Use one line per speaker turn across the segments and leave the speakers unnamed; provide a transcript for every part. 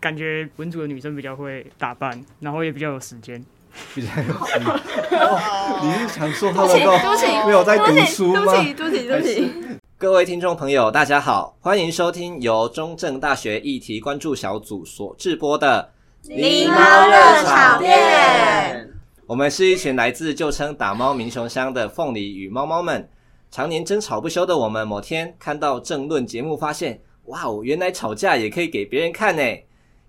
感觉文组的女生比较会打扮，然后也比较有时间。
比较有时间。你是想说他们都没有在读书吗？
对不起，对不起，对不起。
各位听众朋友，大家好，欢迎收听由中正大学议题关注小组所制播的《
狸猫热炒店》。
我们是一群来自旧称打猫民雄乡的凤梨与猫猫们，常年争吵不休的我们，某天看到政论节目，发现哇哦，原来吵架也可以给别人看呢。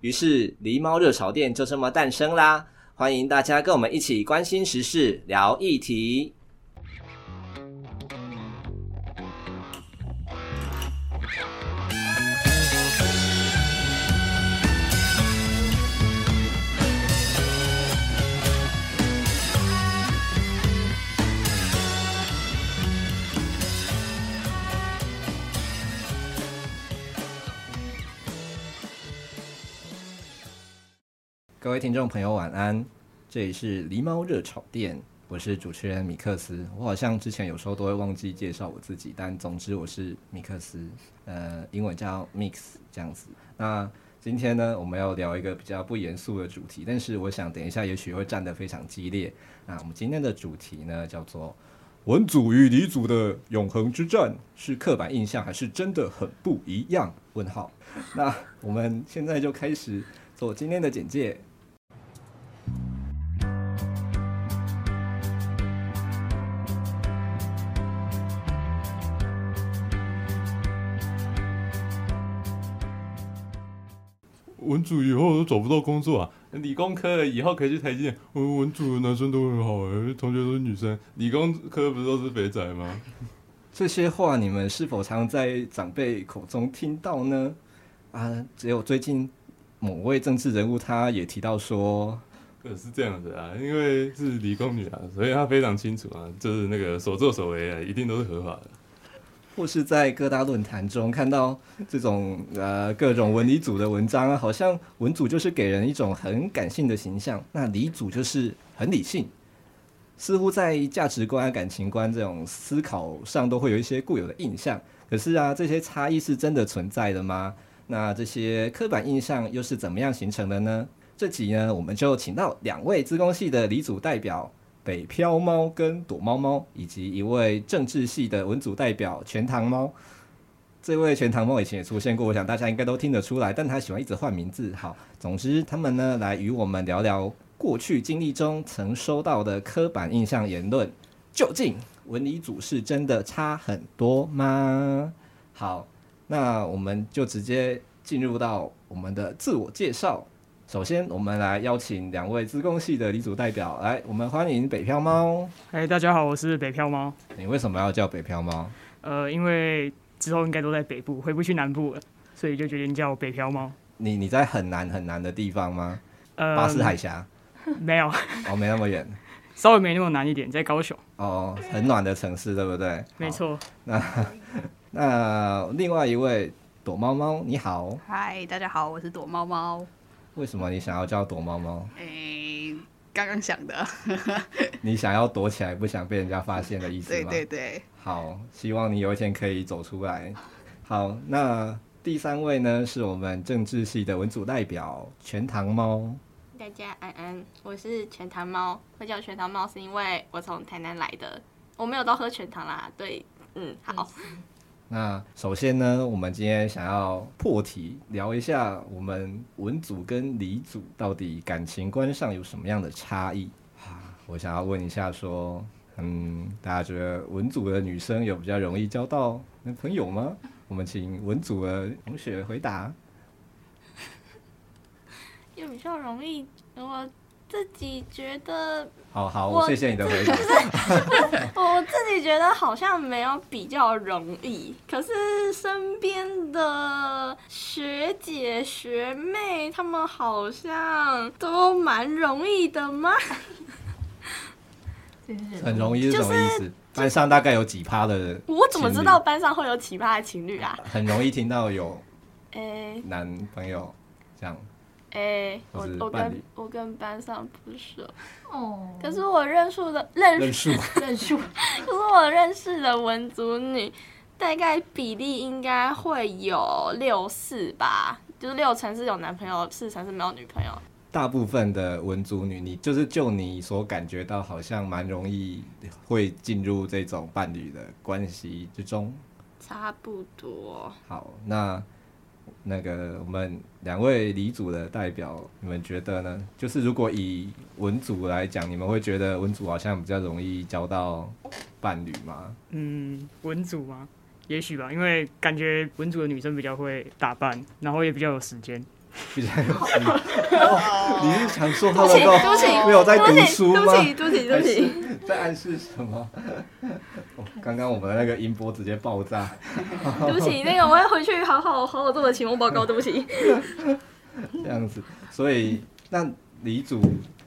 于是狸猫热潮店就这么诞生啦！欢迎大家跟我们一起关心时事，聊议题。各位听众朋友，晚安！这里是狸猫热炒店，我是主持人米克斯。我好像之前有时候都会忘记介绍我自己，但总之我是米克斯，呃，英文叫 Mix 这样子。那今天呢，我们要聊一个比较不严肃的主题，但是我想等一下也许会战得非常激烈。那我们今天的主题呢，叫做文组与理组的永恒之战，是刻板印象还是真的很不一样？问号。那我们现在就开始做今天的简介。
文组以后都找不到工作啊！理工科以后可以去台积电。文文组的男生都很好哎，同学都是女生。理工科不是都是肥仔吗？
这些话你们是否常在长辈口中听到呢？啊，只有最近某位政治人物他也提到说，
呃，是这样子啊，因为是理工女啊，所以他非常清楚啊，就是那个所作所为啊，一定都是合法的。
或是在各大论坛中看到这种呃各种文理组的文章啊，好像文组就是给人一种很感性的形象，那理组就是很理性，似乎在价值观、感情观这种思考上都会有一些固有的印象。可是啊，这些差异是真的存在的吗？那这些刻板印象又是怎么样形成的呢？这集呢，我们就请到两位资工系的理组代表。北漂猫跟躲猫猫，以及一位政治系的文组代表全糖猫。这位全糖猫以前也出现过，我想大家应该都听得出来，但他喜欢一直换名字。好，总之他们呢来与我们聊聊过去经历中曾收到的刻板印象言论，究竟文理组是真的差很多吗？好，那我们就直接进入到我们的自我介绍。首先，我们来邀请两位自贡系的理组代表来，我们欢迎北漂猫。
嗨，大家好，我是北漂猫。
你为什么要叫北漂猫？
呃，因为之后应该都在北部，回不去南部了，所以就决定叫北漂猫。
你你在很南很南的地方吗？呃，巴士海峡？
没有，
哦，没那么远，
稍微没那么南一点，在高雄。
哦，很暖的城市，对不对？
没错。
那 那另外一位躲猫猫，你好。
嗨，大家好，我是躲猫猫。
为什么你想要叫躲猫猫？
诶、欸，刚刚想的。
你想要躲起来，不想被人家发现的意思吗？
对对对。
好，希望你有一天可以走出来。好，那第三位呢，是我们政治系的文组代表全糖猫。
大家安安，我是全糖猫。会叫全糖猫是因为我从台南来的，我没有都喝全糖啦。对，嗯，好。
那首先呢，我们今天想要破题聊一下，我们文组跟理组到底感情观上有什么样的差异？我想要问一下，说，嗯，大家觉得文组的女生有比较容易交到男朋友吗？我们请文组的同学回答。
有比较容易，我。自己觉得，
好好，我谢谢你的回答。
我自己觉得好像没有比较容易，可是身边的学姐学妹她们好像都蛮容易的吗？
很容易是什么意思？班上大概有几趴的人？
我怎么知道班上会有奇葩的情侣啊？
很容易听到有，诶男朋友这样。
哎、欸，我我跟我跟班上不熟哦，可是我认识的认识认识，可是我认识的文组女大概比例应该会有六四吧，就是六成是有男朋友，四成是没有女朋友。
大部分的文组女，你就是就你所感觉到，好像蛮容易会进入这种伴侣的关系之中。
差不多。
好，那那个我们两位理组的代表，你们觉得呢？就是如果以文组来讲，你们会觉得文组好像比较容易交到伴侣吗？
嗯，文组吗？也许吧，因为感觉文组的女生比较会打扮，然后也比较有时间。
比较有时间。哦，你是想说他们
都
没有在读书吗？
对不起，对不起，对不起，
在暗示什么？刚刚我们的那个音波直接爆炸。
对不起，那个我要回去好好好好做的期末报告。对不起。
这样子，所以那李主，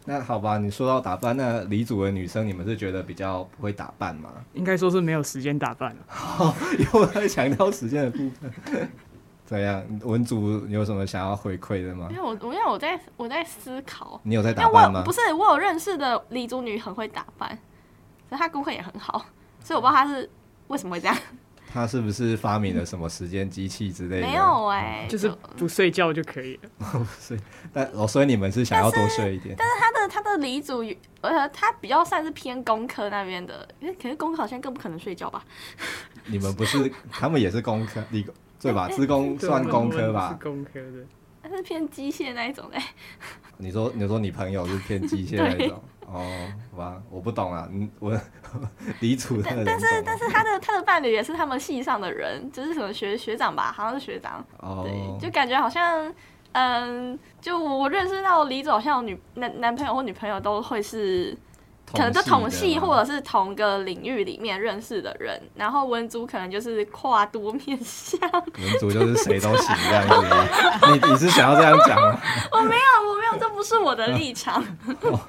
那好吧，你说到打扮，那李主的女生，你们是觉得比较不会打扮吗？
应该说是没有时间打扮
了。又在强调时间的部分。怎样？文组有什么想要回馈的吗？
因为我，因为我在我在思考。
你有在打扮吗？
不是，我有认识的黎族女很会打扮，所以她功课也很好，所以我不知道她是为什么会这样。
她是不是发明了什么时间机器之类的？
没有哎、欸，
就是不睡觉就可以了。
不睡，但哦，所以你们是想要多睡一点。
但是她的她的黎族，呃，她比较算是偏工科那边的，因为可是工科好像更不可能睡觉吧？
你们不是，他们也是工科理工。对吧？资工算工科吧？
是工科的，
他是偏机械那一种嘞。
你说，你说你朋友是偏机械那一种？哦，好吧，我不懂啊。嗯，我理组的。
但是，但是他的他的伴侣也是他们系上的人，就是什么学学长吧，好像是学长。哦。对，就感觉好像，嗯，就我认识到李总好像有女男男朋友或女朋友都会是。可能就同系或者是同个领域里面认识的人，然后文组可能就是跨多面向。
文组就是谁都行这样子。你你是想要这样讲吗？
我没有，我没有，这不是我的立场。
哦、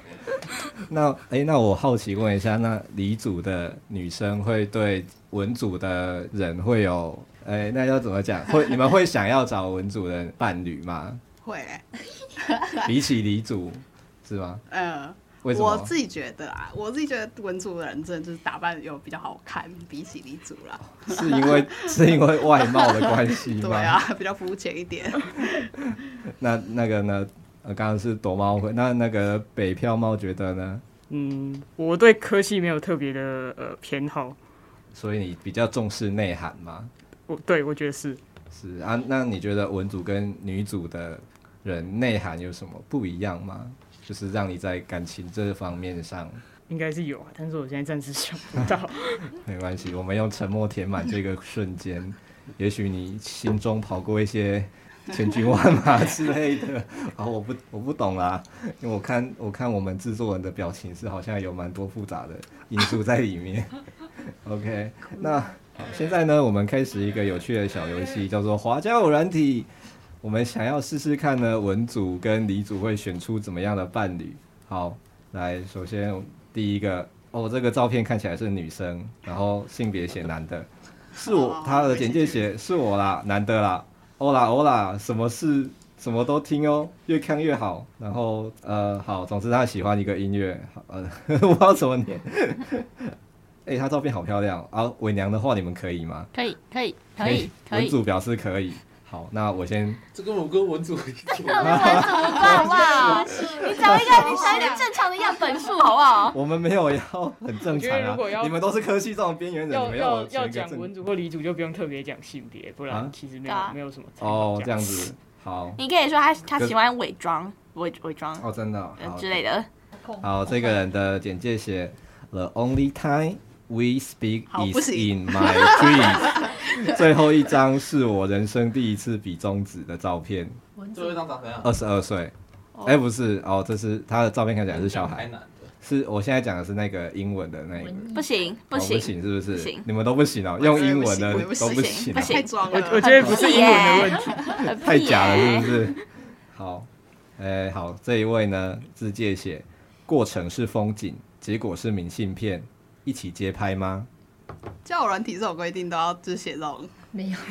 那哎、欸，那我好奇问一下，那理组的女生会对文组的人会有哎、欸，那要怎么讲？会你们会想要找文组的伴侣吗？
会、欸。
比起理组是吗？
嗯。我自己觉得啊，我自己觉得文组的人真的就是打扮又比较好看，比起理组啦。
是因为 是因为外貌的关系吗？
对啊，比较肤浅一点。
那那个呢？呃，刚刚是躲猫会，那那个北漂猫觉得呢？
嗯，我对科系没有特别的呃偏好，
所以你比较重视内涵吗？
我对我觉得是
是啊。那你觉得文组跟女组的人内涵有什么不一样吗？就是让你在感情这方面上，
应该是有啊，但是我现在暂时想不到。
没关系，我们用沉默填满这个瞬间。也许你心中跑过一些千军万马 之类的。啊，我不，我不懂啦，因为我看，我看我们制作人的表情是好像有蛮多复杂的因素在里面。OK，那好，现在呢，我们开始一个有趣的小游戏，叫做滑交友软体。我们想要试试看呢，文组跟理组会选出怎么样的伴侣？好，来，首先第一个，哦，这个照片看起来是女生，然后性别写男的，是我，他的简介写是我啦，男的啦，欧啦欧啦，什么事什么都听哦，越看越好，然后呃，好，总之他喜欢一个音乐，呃，我不知道怎么念，哎、欸，他照片好漂亮。啊，伪娘的话你们可以吗？
可以，可以，可以，可以，
文组表示可以。好，那我先。
这跟我跟文组一样。
这跟文组好不好？你找一个，你找一个正常的样本数好不好？
我们没有要很正常啊。你们都是科系这种边缘人，
要要要讲文组或理组就不用特别讲性别，不然其实没有没有什么。
哦，这样子。好。
你可以说他他喜欢伪装，伪伪装。
哦，真的。
之类的。
好，这个人的简介写：The only time we speak is in my dreams。最后一张是我人生第一次比中指的照片。
最后一张长怎样？
二十二岁。哎、欸，不是哦，这是他的照片，看起来是小孩。是我现在讲的是那个英文的那个。
不行，不行，
哦、不行，是不是？不行，你们都不行哦，用英文的都不行，
不行，
我我觉得不是英文的问题，
太假了，是不是？好，哎、欸，好，这一位呢，自介写，过程是风景，结果是明信片，一起街拍吗？
交友软体这种规定都要就写这种？
没有。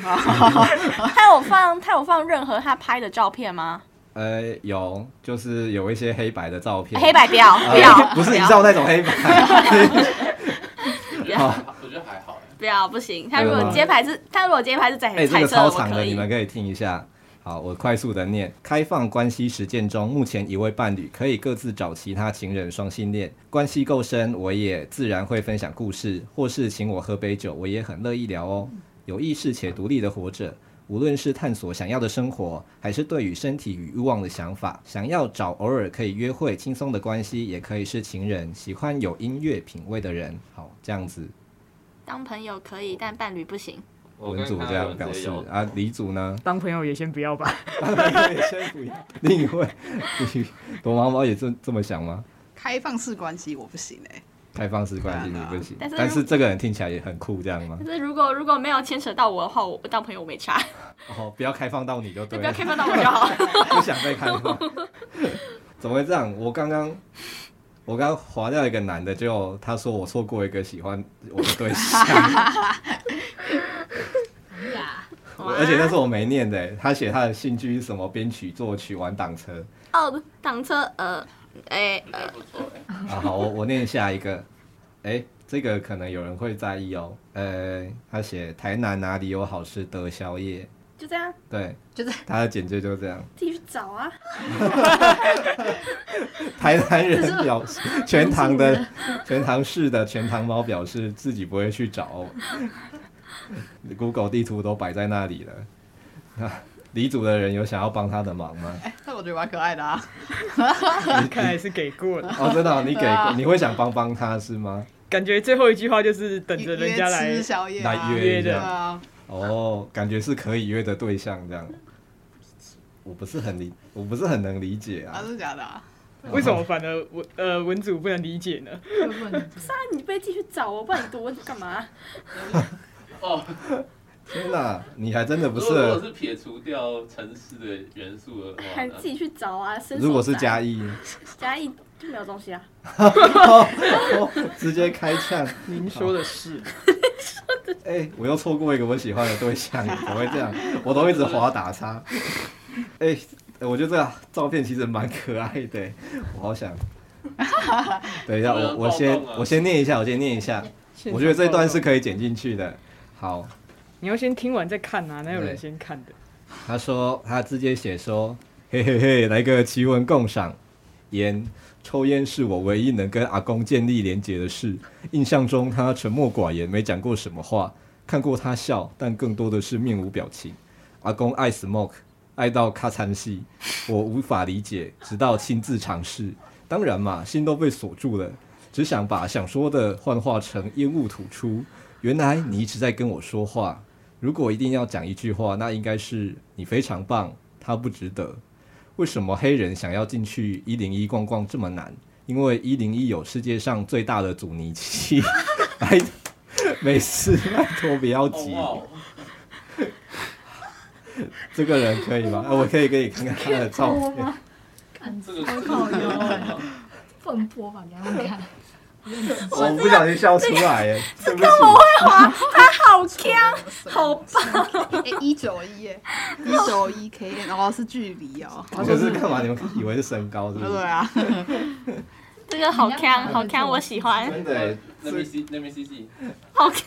他有放他有放任何他拍的照片吗？
呃，有，就是有一些黑白的照片。
黑白不要，不要，
不是你照那种黑白。
好，我觉得还好。
不要，不行。他如果街拍是，他如果街拍是在彩色，
哎，这个超长的，你们可以听一下。好，我快速的念。开放关系实践中，目前一位伴侣可以各自找其他情人，双性恋关系够深，我也自然会分享故事，或是请我喝杯酒，我也很乐意聊哦。有意识且独立的活着，无论是探索想要的生活，还是对于身体与欲望的想法，想要找偶尔可以约会轻松的关系，也可以是情人，喜欢有音乐品味的人。好，这样子。
当朋友可以，但伴侣不行。
文主这样表示啊，李主呢？
当朋友也先不要吧。
当朋友也先不要。另一位，躲猫猫也这这么想吗？
开放式关系我不行哎、
欸。开放式关系你不行，
但是
但是这个人听起来也很酷，这样吗？
但是如果如果没有牵扯到我的话，我当朋友我没差。
哦，不要开放到你就对了。
不要开放到我就好。
不想被开放。怎么会这样？我刚刚。我刚划掉一个男的，就他说我错过一个喜欢我的对象，而且那是我没念的，他写他的兴趣是什么？编曲、作曲、玩挡车。
哦，挡车，呃，哎、欸，呃，
啊，好，我我念下一个，哎、欸，这个可能有人会在意哦，呃，他写台南哪里有好吃的宵夜？
就这样，
对，
就这样，
他的简介就这样。
自己去找啊。
台南人表示，全唐的全唐市的全唐猫表示自己不会去找。Google 地图都摆在那里了。那李组的人有想要帮他的忙吗？
哎、欸，那我觉得蛮可爱的啊。
你 看来是给过了
哦，真的、哦，你给过，你会想帮帮他是吗？
感觉最后一句话就是等着人家
来
来约的。
啊
哦，感觉是可以约的对象这样，我不是很理，我不是很能理解啊。
啊，是假的啊？
为什么反而文呃文组不能理解呢？
不是啊，你被继续找我，不然你读文组干嘛？
哦，
天哪，你还真的不是。
如果是撇除掉城市的元素的话，
还自己去找啊？
如果是加一，
加一就没有东西啊。
直接开枪。
您说的是。
哎、欸，我又错过一个我喜欢的对象，怎么会这样？我都一直滑打叉。哎、欸，我觉得这个照片其实蛮可爱的，我好想。等一下，我我先我先念一下，我先念一下。我觉得这段是可以剪进去的。好，
你要先听完再看啊，哪有人先看的？
他说他直接写说，嘿嘿嘿，来个奇闻共赏，烟。抽烟是我唯一能跟阿公建立连结的事。印象中他沉默寡言，没讲过什么话。看过他笑，但更多的是面无表情。阿公爱 smoke，爱到咔惨戏，我无法理解，直到亲自尝试。当然嘛，心都被锁住了，只想把想说的幻化成烟雾吐出。原来你一直在跟我说话。如果一定要讲一句话，那应该是你非常棒，他不值得。为什么黑人想要进去一零一逛逛这么难？因为一零一有世界上最大的阻尼器。哎，没事，拜托不要急。这个人可以吗？我可以给你看看他的照片。
看这个好有放播吧，给他们看。
我不小心笑出来耶！
这个我会滑，他好强，好棒！
哎，一九一耶，一九一 K，然后是距离哦。
可是干嘛？你们以为是身高是不是？
对啊。
这个好强，好强，我喜欢。
真的，
那边 C，那边 C C，
好强。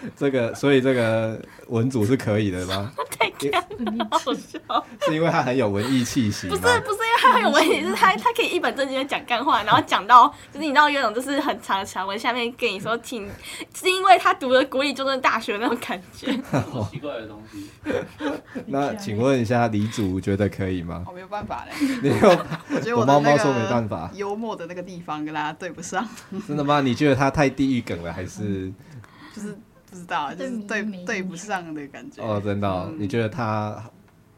这个，所以这个文组是可以的吗？
太强了，好笑。
是因为他很有文艺气息。
不是，不是因为他很有文艺，是他他可以一本正经的讲干话，然后讲到就是你知道有种就是很长的长文，下面跟你说挺，是因为他读了国立中正大学那种感觉。
好奇怪的东西。
那请问一下李组觉得可以吗？
我没有办法嘞。
没有，我觉得我猫猫说没办法。
幽默的那个地方跟大家对不上。
真的吗？你觉得他太地狱梗了，还是
就是？不知道，就是对对不上的感觉。
哦，真的、哦嗯，你觉得他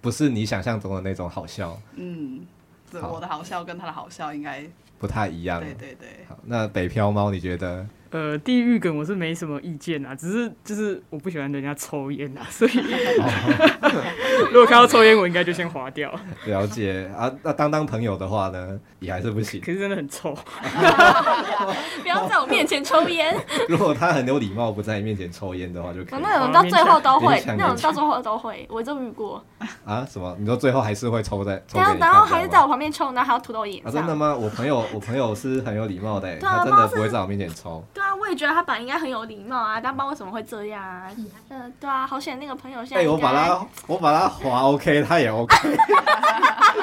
不是你想象中的那种好笑？
嗯，我的好笑跟他的好笑应该
不太一样。
对对对。
好，那北漂猫，你觉得？
呃，地狱梗我是没什么意见啊，只是就是我不喜欢人家抽烟啊，所以 如果看到抽烟，我应该就先划掉。
了解啊，那当当朋友的话呢，也还是不行。
可是真的很臭，
不要在我面前抽烟。
如果他很有礼貌，不在你面前抽烟的话，就可以。
那种到最后都会，那种到最后都会，我就遇过。
啊？什么？你说最后还是会抽在？
然后然后还是在我旁边抽，然后还要吐到我脸上。
啊？真的吗？我朋友我朋友是很有礼貌的，他真的不会在我面前抽。
对啊，我也觉得他本来应该很有礼貌啊，但不知道为什么会这样啊。嗯、呃，对啊，好险那个朋友现在。
哎、欸，我把他，我把他划 OK，他也 OK。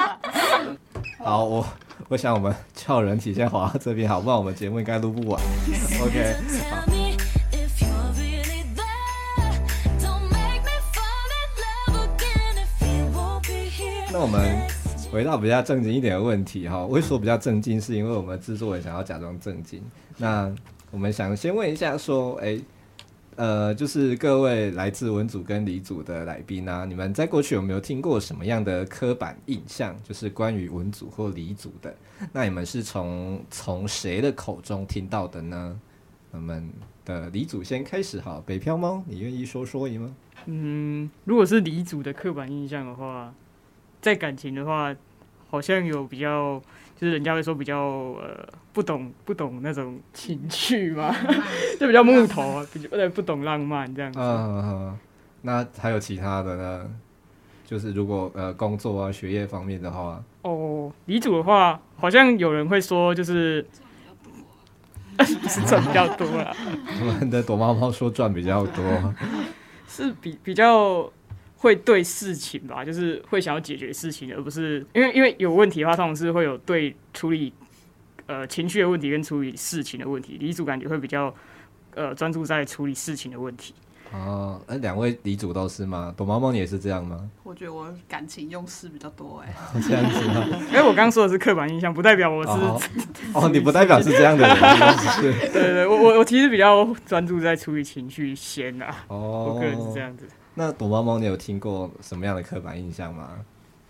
好，我我想我们叫人体先划到这边，好，不然我们节目应该录不完。OK。那我们回到比较正经一点的问题哈，为什么比较正经？是因为我们制作人想要假装正经。那我们想先问一下，说，哎、呃，就是各位来自文组跟理组的来宾啊，你们在过去有没有听过什么样的刻板印象，就是关于文组或理组的？那你们是从从谁的口中听到的呢？我们的李组先开始哈，北漂猫，你愿意说说吗？
嗯，如果是李组的刻板印象的话。在感情的话，好像有比较，就是人家会说比较呃不懂不懂那种情趣嘛，就比较木头啊，比较呃不懂浪漫这样子。
嗯嗯，那还有其他的呢？就是如果呃工作啊学业方面的话，
哦，理组的话，好像有人会说就是 赚比较多啦。
我们的躲猫猫说赚比较多，
是比比较。会对事情吧，就是会想要解决事情，而不是因为因为有问题的话，通常是会有对处理呃情绪的问题跟处理事情的问题。李主感觉会比较呃专注在处理事情的问题。
哦，那两位李主都是吗？躲猫猫你也是这样吗？
我觉得我感情用事比较多哎、
欸，这样子吗？
因 为我刚刚说的是刻板印象，不代表我是
哦，哦，你不代表是这样的人，
对对，我我我其实比较专注在处理情绪先啊，哦，我个人是这样子。
那躲猫猫，你有听过什么样的刻板印象吗？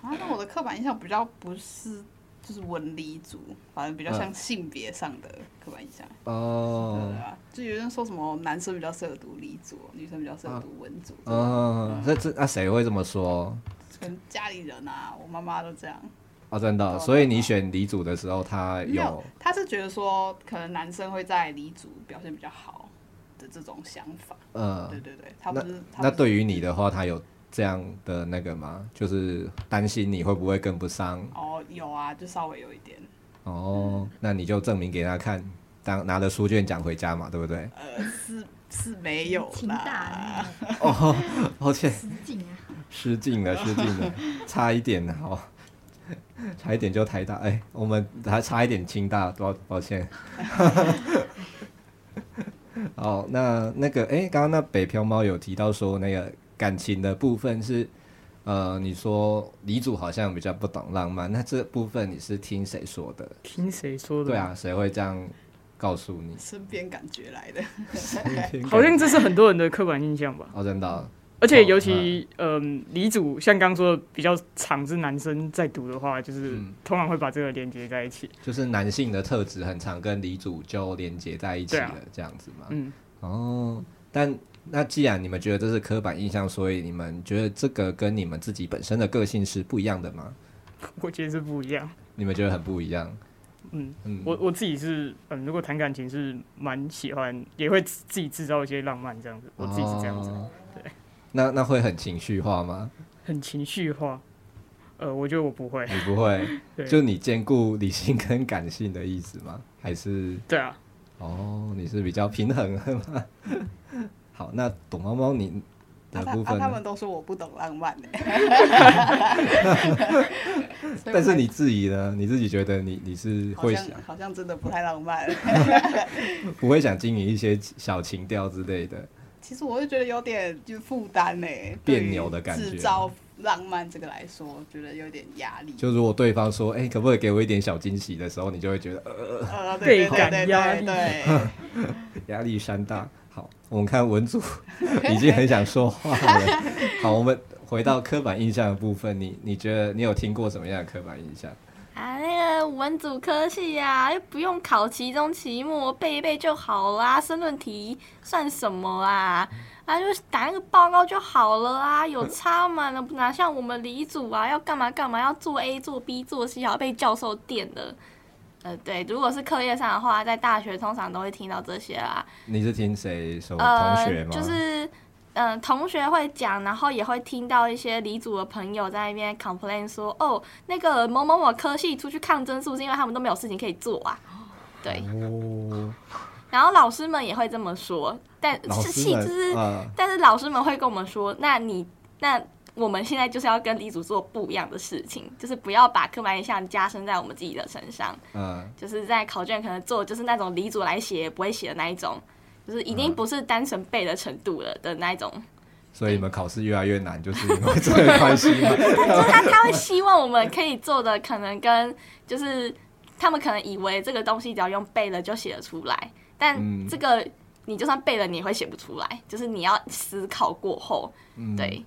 啊，那我的刻板印象比较不是就是文理组，反正比较像性别上的刻板印象。哦、嗯，对啊，就有人说什么男生比较适合读理组，女生比较适合读文组。
嗯，那这那谁会这么说？
跟家里人啊，我妈妈都这样。
哦，真的，所以你选理组的时候，他有，有，
他是觉得说可能男生会在理组表现比较好。的这种想法，嗯，对对对，他不是。那，那对
于你的话，他有这样的那个吗？就是担心你会不会跟不上？
哦，有啊，就稍微有一点。
哦，嗯、那你就证明给他看，当拿着书卷奖回家嘛，对不对？
呃，是是没有啦。
哦，抱歉。
失敬啊！
失敬了，失敬了，差一点哦，差一点就台大，哎、欸，我们还差一点清大，抱抱歉。好，那那个，哎、欸，刚刚那北漂猫有提到说，那个感情的部分是，呃，你说李主好像比较不懂浪漫，那这部分你是听谁说的？
听谁说的？
对啊，谁会这样告诉你？
身边感觉来的，
好像这是很多人的刻板印象吧？
哦，真的、啊。
而且尤其，嗯，李主像刚说的比较常是男生在读的话，就是通常会把这个连接在一起，
就是男性的特质很常跟李主就连接在一起了，这样子嘛。嗯，哦，但那既然你们觉得这是刻板印象，所以你们觉得这个跟你们自己本身的个性是不一样的吗？
我觉得是不一样。
你们觉得很不一样？
嗯嗯，我我自己是，嗯，如果谈感情是蛮喜欢，也会自己制造一些浪漫这样子，我自己是这样子。哦
那那会很情绪化吗？
很情绪化，呃，我觉得我不会。
你不会？就你兼顾理性跟感性的意思吗？还是？
对啊。
哦，你是比较平衡的吗？好，那躲猫猫你的部分、啊他，啊、
他们都说我不懂浪漫呢。
但是你自己呢？你自己觉得你你是会想好？
好像真的不太浪漫。
不会想经营一些小情调之类的。
其实我就觉得有点就负担呢，
别扭的感觉。
制造浪漫这个来说，觉得有点压力。
就如果对方说：“哎、欸，可不可以给我一点小惊喜？”的时候，你就会觉得呃，
倍感压力，
压力山大。好，我们看文组 已经很想说话了。好，我们回到刻板印象的部分，你你觉得你有听过什么样的刻板印象？
啊，那个文组科系呀，又不用考期中、期末，背一背就好啦。申论题算什么啊？啊，就打那个报告就好了啊，有差吗？那哪像我们理组啊，要干嘛干嘛，要做 A 做 B 做 C，还要被教授电的。呃，对，如果是课业上的话，在大学通常都会听到这些啦。
你是听谁说？同学吗？
呃，就是。嗯，同学会讲，然后也会听到一些离组的朋友在那边 complain 说，哦，那个某某某科系出去抗争，是不是因为他们都没有事情可以做啊？对。
哦，
然后老师们也会这么说，但是其实，呃、但是老师们会跟我们说，那你那我们现在就是要跟李主做不一样的事情，就是不要把刻板印象加深在我们自己的身上。嗯、呃，就是在考卷可能做就是那种李主来写不会写的那一种，就是已经不是单纯背的程度了的那一种。
所以你们考试越来越难，就是因为这个关系吗？
就 是他他会希望我们可以做的可能跟就是他们可能以为这个东西只要用背了就写得出来，但这个你就算背了你也会写不出来，就是你要思考过后，对。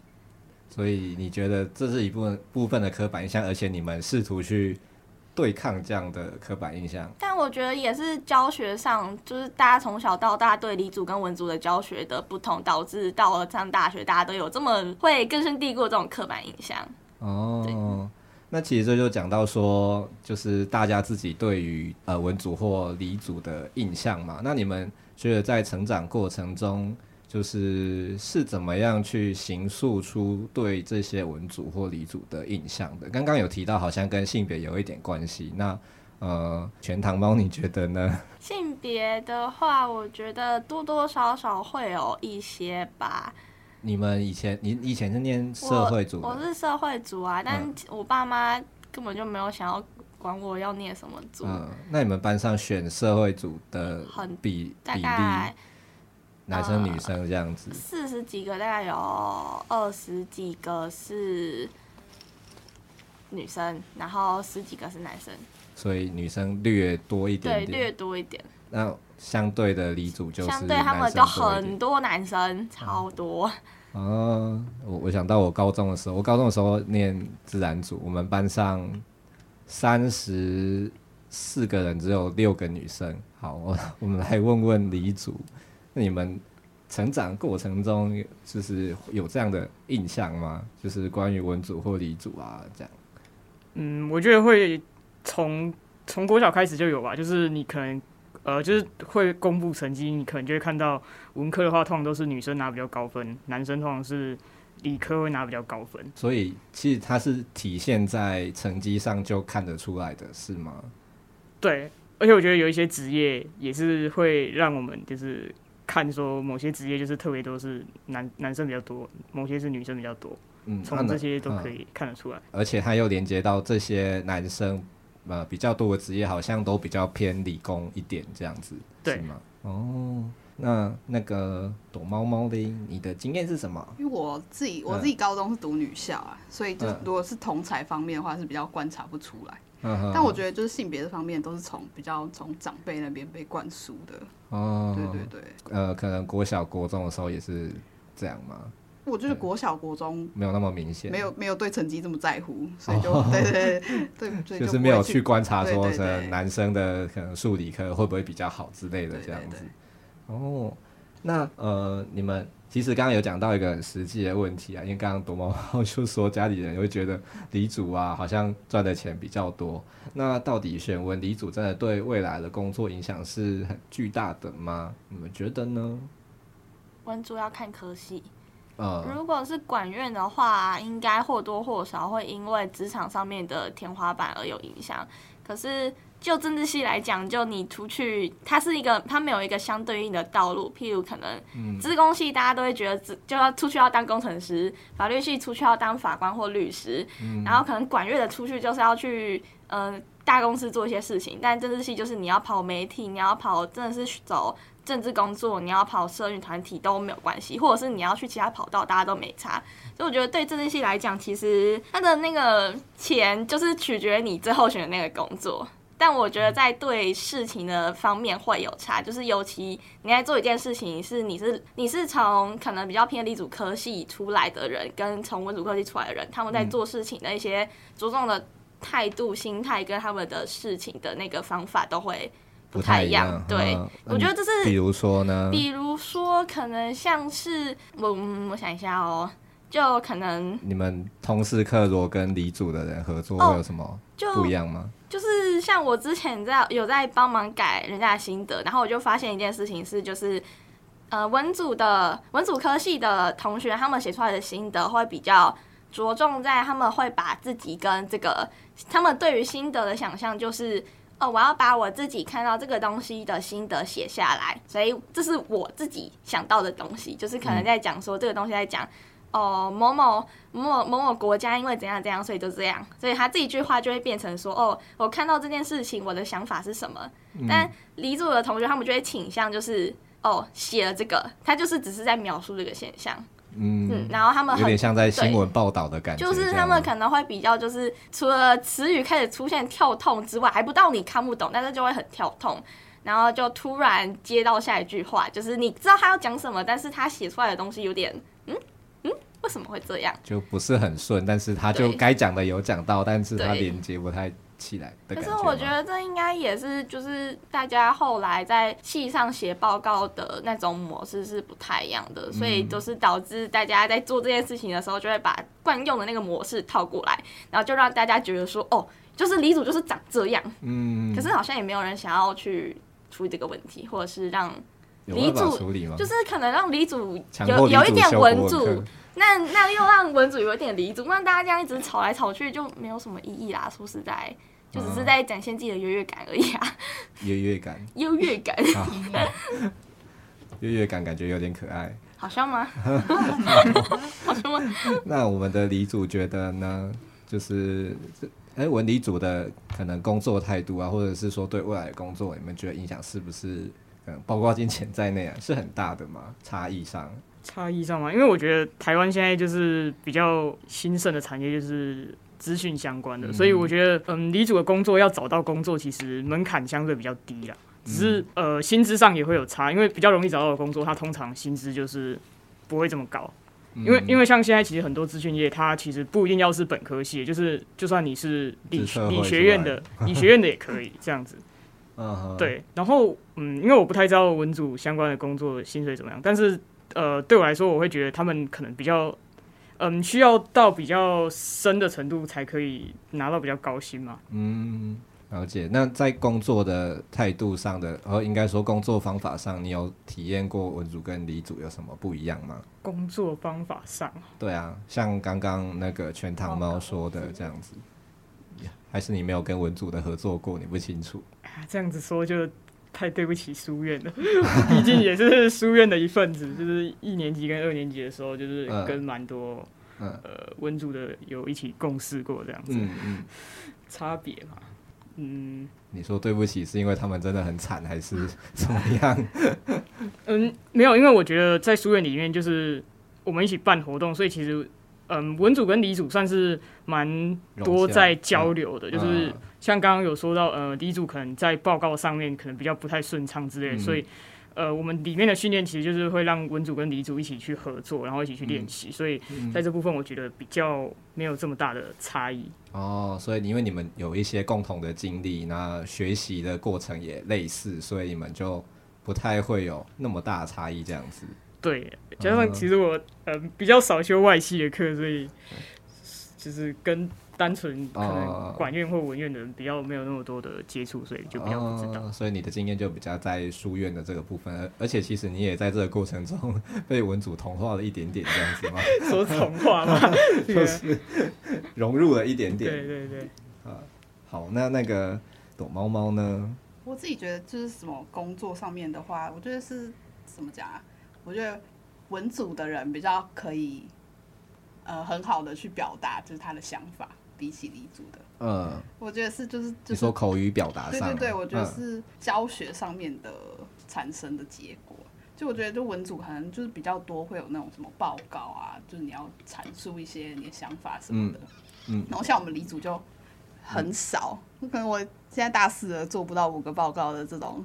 所以你觉得这是一部分部分的刻板印象，而且你们试图去。对抗这样的刻板印象，
但我觉得也是教学上，就是大家从小到大对理组跟文组的教学的不同，导致到了上大学，大家都有这么会根深蒂固这种刻板印象。
哦，那其实这就讲到说，就是大家自己对于呃文组或理组的印象嘛。那你们觉得在成长过程中，就是是怎么样去形塑出对这些文组或理组的印象的？刚刚有提到，好像跟性别有一点关系。那呃，全糖猫，你觉得呢？
性别的话，我觉得多多少少会有一些吧。
你们以前，你以前是念社会组？
我是社会组啊，但我爸妈根本就没有想要管我要念什么组。
嗯，那你们班上选社会组的比比例？男生女生这样子，
四十几个大概有二十几个是女生，然后十几个是男生，
所以女生略多一点点，
对，略多一点。
那相对的离组就是
相对他们就很多男生，超多。
哦，我我想到我高中的时候，我高中的时候念自然组，我们班上三十四个人，只有六个女生。好，我 我们来问问李组。那你们成长过程中，就是有这样的印象吗？就是关于文组或理组啊，这样。
嗯，我觉得会从从国小开始就有吧。就是你可能呃，就是会公布成绩，你可能就会看到文科的话，通常都是女生拿比较高分，男生通常是理科会拿比较高分。
所以其实它是体现在成绩上就看得出来的，是吗？
对，而且我觉得有一些职业也是会让我们就是。看说某些职业就是特别多是男男生比较多，某些是女生比较多，嗯，从这些都可以看得出来。嗯、
而且它又连接到这些男生呃比较多的职业，好像都比较偏理工一点这样子，对是吗？哦，那那个躲猫猫的，你的经验是什么？
因为我自己我自己高中是读女校啊，嗯、所以就如果是同才方面的话是比较观察不出来。但我觉得就是性别这方面都是从比较从长辈那边被灌输的。哦，对对对，
呃，可能国小国中的时候也是这样吗？
我就是国小国中
没有那么明显，
没有没有对成绩这么在乎，所以就对对对对，
就是没有去观察说是男生的可能数理科会不会比较好之类的这样子。哦，那呃你们。其实刚刚有讲到一个很实际的问题啊，因为刚刚躲猫猫就说家里人会觉得李主啊好像赚的钱比较多，那到底选文李主真的对未来的工作影响是很巨大的吗？你们觉得呢？
文主要看科系，如果是管院的话，应该或多或少会因为职场上面的天花板而有影响，可是。就政治系来讲，就你出去，它是一个，它没有一个相对应的道路。譬如可能，资工系大家都会觉得，就要出去要当工程师；法律系出去要当法官或律师。然后可能管乐的出去就是要去，呃，大公司做一些事情。但政治系就是你要跑媒体，你要跑真的是走政治工作，你要跑社运团体都没有关系，或者是你要去其他跑道，大家都没差。所以我觉得对政治系来讲，其实它的那个钱就是取决于你最后选的那个工作。但我觉得在对事情的方面会有差，就是尤其你在做一件事情，是你是你是从可能比较偏理组科系出来的人，跟从文组科系出来的人，他们在做事情的一些着重的态度、心态跟他们的事情的那个方法都会不太一样。对，嗯、我觉得这是
比如说呢，
比如说可能像是我我想一下哦，就可能
你们通识课如果跟理组的人合作会有什么不一样吗？哦
就是像我之前在有在帮忙改人家的心得，然后我就发现一件事情是，就是呃文组的文组科系的同学，他们写出来的心得会比较着重在他们会把自己跟这个他们对于心得的想象，就是哦，我要把我自己看到这个东西的心得写下来，所以这是我自己想到的东西，就是可能在讲说这个东西在讲。哦，某某某某某某国家因为怎样怎样，所以就这样，所以他这一句话就会变成说，哦，我看到这件事情，我的想法是什么？嗯、但离组的同学他们就会倾向就是，哦，写了这个，他就是只是在描述这个现象，嗯，嗯，然后他们很
有点像在新闻报道的感觉，
就是他们可能会比较就是除了词语开始出现跳痛之外，还不到你看不懂，但是就会很跳痛，然后就突然接到下一句话，就是你知道他要讲什么，但是他写出来的东西有点，嗯。为什么会这样？
就不是很顺，但是他就该讲的有讲到，但是他连接不太起来的。
可是我觉得这应该也是，就是大家后来在系上写报告的那种模式是不太一样的，嗯、所以就是导致大家在做这件事情的时候，就会把惯用的那个模式套过来，然后就让大家觉得说，哦，就是李主就是长这样。嗯。可是好像也没有人想要去处理这个问题，或者是让理组就是可能让李主有有一点文组。那那又让文组有点离组，那大家这样一直吵来吵去就没有什么意义啦。说实在，就只是在展现自己的优越感而已啊。
优越感，
优越感，
优越感感觉有点可爱。
好笑吗？好笑吗？
那我们的李组觉得呢？就是哎、欸，文理组的可能工作态度啊，或者是说对未来的工作，你们觉得影响是不是嗯，包括金钱在内啊，是很大的吗？差异上？
差异上嘛，因为我觉得台湾现在就是比较兴盛的产业，就是资讯相关的，嗯、所以我觉得，嗯，理组的工作要找到工作，其实门槛相对比较低啦。只是、嗯、呃，薪资上也会有差，因为比较容易找到的工作，它通常薪资就是不会这么高。嗯、因为因为像现在其实很多资讯业，它其实不一定要是本科系，就是就算你是理理学院的，理学院的也可以这样子。嗯，对。然后嗯，因为我不太知道文组相关的工作薪水怎么样，但是。呃，对我来说，我会觉得他们可能比较，嗯，需要到比较深的程度才可以拿到比较高薪嘛。
嗯，了解。那在工作的态度上的，呃，应该说工作方法上，你有体验过文组跟理组有什么不一样吗？
工作方法上，
对啊，像刚刚那个全糖猫说的这样子，还是你没有跟文组的合作过，你不清楚？
啊，这样子说就。太对不起书院了，毕竟也是书院的一份子。就是一年级跟二年级的时候，就是跟蛮多、嗯、呃温组的有一起共事过这样子。嗯嗯，差别嘛，嗯。
你说对不起是因为他们真的很惨，还是 怎么样？
嗯，没有，因为我觉得在书院里面，就是我们一起办活动，所以其实。嗯，文组跟理组算是蛮多在交流的，就是像刚刚有说到，呃，理组可能在报告上面可能比较不太顺畅之类的，嗯、所以，呃，我们里面的训练其实就是会让文组跟理组一起去合作，然后一起去练习，嗯、所以在这部分我觉得比较没有这么大的差异。
哦，所以因为你们有一些共同的经历，那学习的过程也类似，所以你们就不太会有那么大的差异这样子。
对，加上其实我呃比较少修外系的课，所以就是跟单纯可能管院或文院的人比较没有那么多的接触，所以就比较不知道。
所以你的经验就比较在书院的这个部分，而且其实你也在这个过程中被文组同化了一点点这样子吗？
说同化吗？
就是融入了一点点。
对对对。
啊，好，那那个躲猫猫呢？
我自己觉得就是什么工作上面的话，我觉得是怎么讲啊？我觉得文组的人比较可以，呃，很好的去表达就是他的想法，比起理组的。嗯，我觉得是就是就是
说口语表达上，
对对对，我觉得是教学上面的产生的结果。嗯、就我觉得就文组可能就是比较多会有那种什么报告啊，就是你要阐述一些你的想法什么的。嗯，嗯然后像我们理组就很少，嗯、可能我现在大四了做不到五个报告的这种。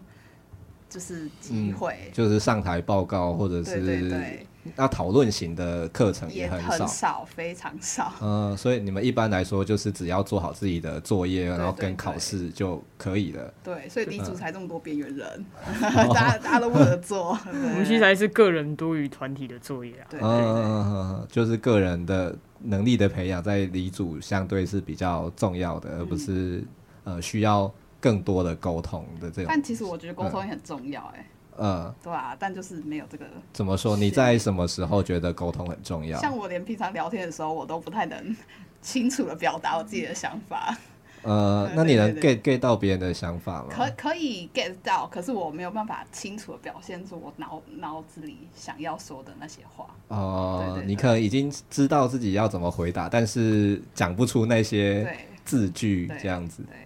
就是机会、嗯，
就是上台报告，或者是那讨论型的课程也很少，
很少，非常少。
嗯，所以你们一般来说就是只要做好自己的作业，然后跟考试就可以了。
对，所以理组才这么多边缘人，嗯、大家大家都不合作。对
我们其实还是个人多于团体的作业啊。
对，对，对，
嗯，就是个人的能力的培养，在理组相对是比较重要的，而不是、嗯、呃需要。更多的沟通的这种，
但其实我觉得沟通也很重要，哎，嗯，对啊，但就是没有这个。
怎么说？你在什么时候觉得沟通很重要？
像我连平常聊天的时候，我都不太能清楚的表达我自己的想法。
呃，那你能 get get 到别人的想法吗？
可可以 get 到，可是我没有办法清楚的表现出我脑脑子里想要说的那些话。
哦、呃，你可能已经知道自己要怎么回答，但是讲不出那些字句这样子。对，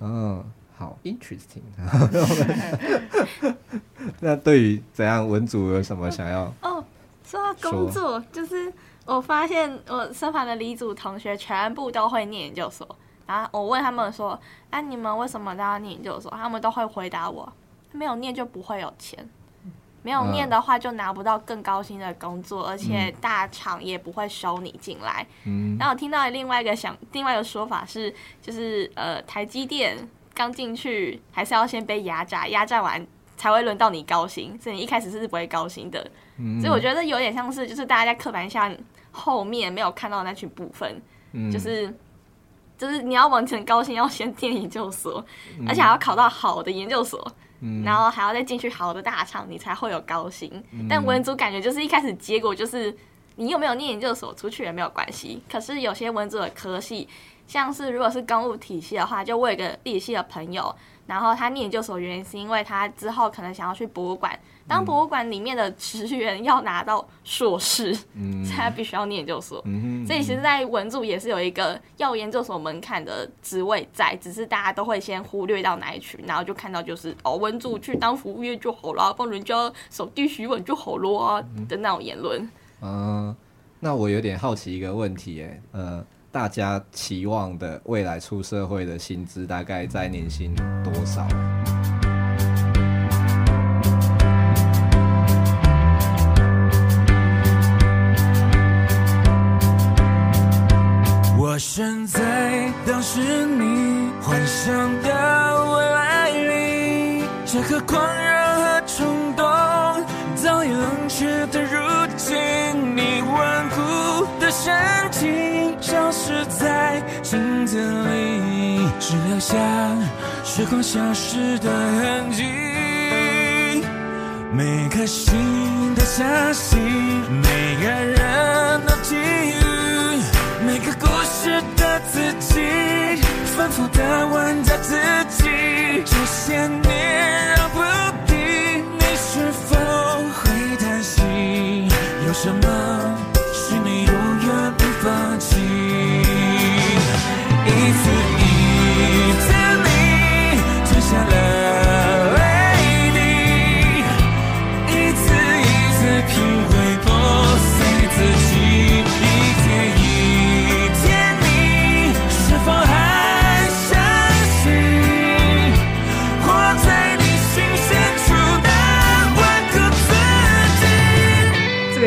嗯，好，interesting。那对于怎样文组有什么想要？
哦，说到工作，就是我发现我身旁的理组同学全部都会念研究所。然后我问他们说：“那、啊、你们为什么都要念？”研究所他们都会回答我：“没有念就不会有钱，没有念的话就拿不到更高薪的工作，而且大厂也不会收你进来。”嗯。然后我听到另外一个想，另外一个说法是，就是呃，台积电刚进去还是要先被压榨，压榨完才会轮到你高薪，所以你一开始是不会高薪的。嗯。所以我觉得有点像是，就是大家在刻板印象后面没有看到的那群部分，嗯、就是。就是你要完成高薪，要先念研究所，嗯，而且还要考到好的研究所，嗯，然后还要再进去好的大厂，你才会有高薪，嗯。但文组感觉就是一开始结果就是你有没有念研究所，出去也没有关系。可是有些文组的科系，像是如果是公务体系的话，就我有一个历史系的朋友。然后他念研究所原因是因为他之后可能想要去博物馆，当博物馆里面的职员要拿到硕士，嗯，所以他必须要念研究所。嗯，所以其实，在文组也是有一个要研究所门槛的职位在，只是大家都会先忽略到哪一群，然后就看到就是哦，文组去当服务业就好了，帮人家手地洗碗就好了啊的那种言论。
嗯，那我有点好奇一个问题，哎，呃。大家期望的未来出社会的薪资大概在年薪多少？我身在当时你幻想的未来里，这颗狂热只留下时光消失的痕迹。每颗心都相信，每个人的际遇，每个故事的自己，反复的问着自己，这些年让不定，你是否会担心？有什么是你永远不放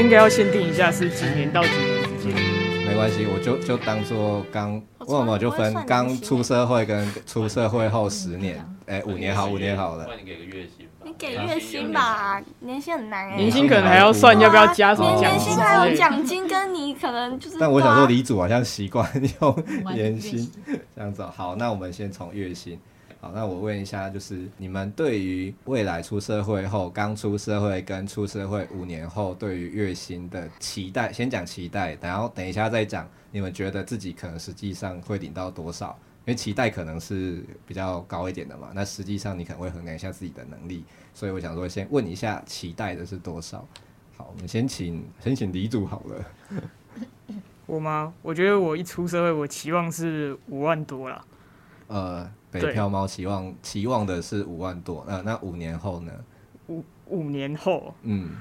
应该要限定一下是几年到几年之间。
没关系，我就就当做刚，为什么就分刚出社会跟出社会后十年？哎，五年好，五年好了。
你给个月薪吧。
你给月薪吧，年薪很难哎。
年薪可能还要算要不要加什么奖金？
年薪还有奖金，跟你可能就是。
但我想说，李主好像习惯用年薪这样子。好，那我们先从月薪。好，那我问一下，就是你们对于未来出社会后，刚出社会跟出社会五年后，对于月薪的期待，先讲期待，然后等一下再讲你们觉得自己可能实际上会领到多少？因为期待可能是比较高一点的嘛，那实际上你可能会衡量一下自己的能力，所以我想说先问一下期待的是多少？好，我们先请先请李主好了。
我吗？我觉得我一出社会，我期望是五万多了。
呃。北漂猫期望期望的是五万多，那那五年后呢？
五五年后，
嗯，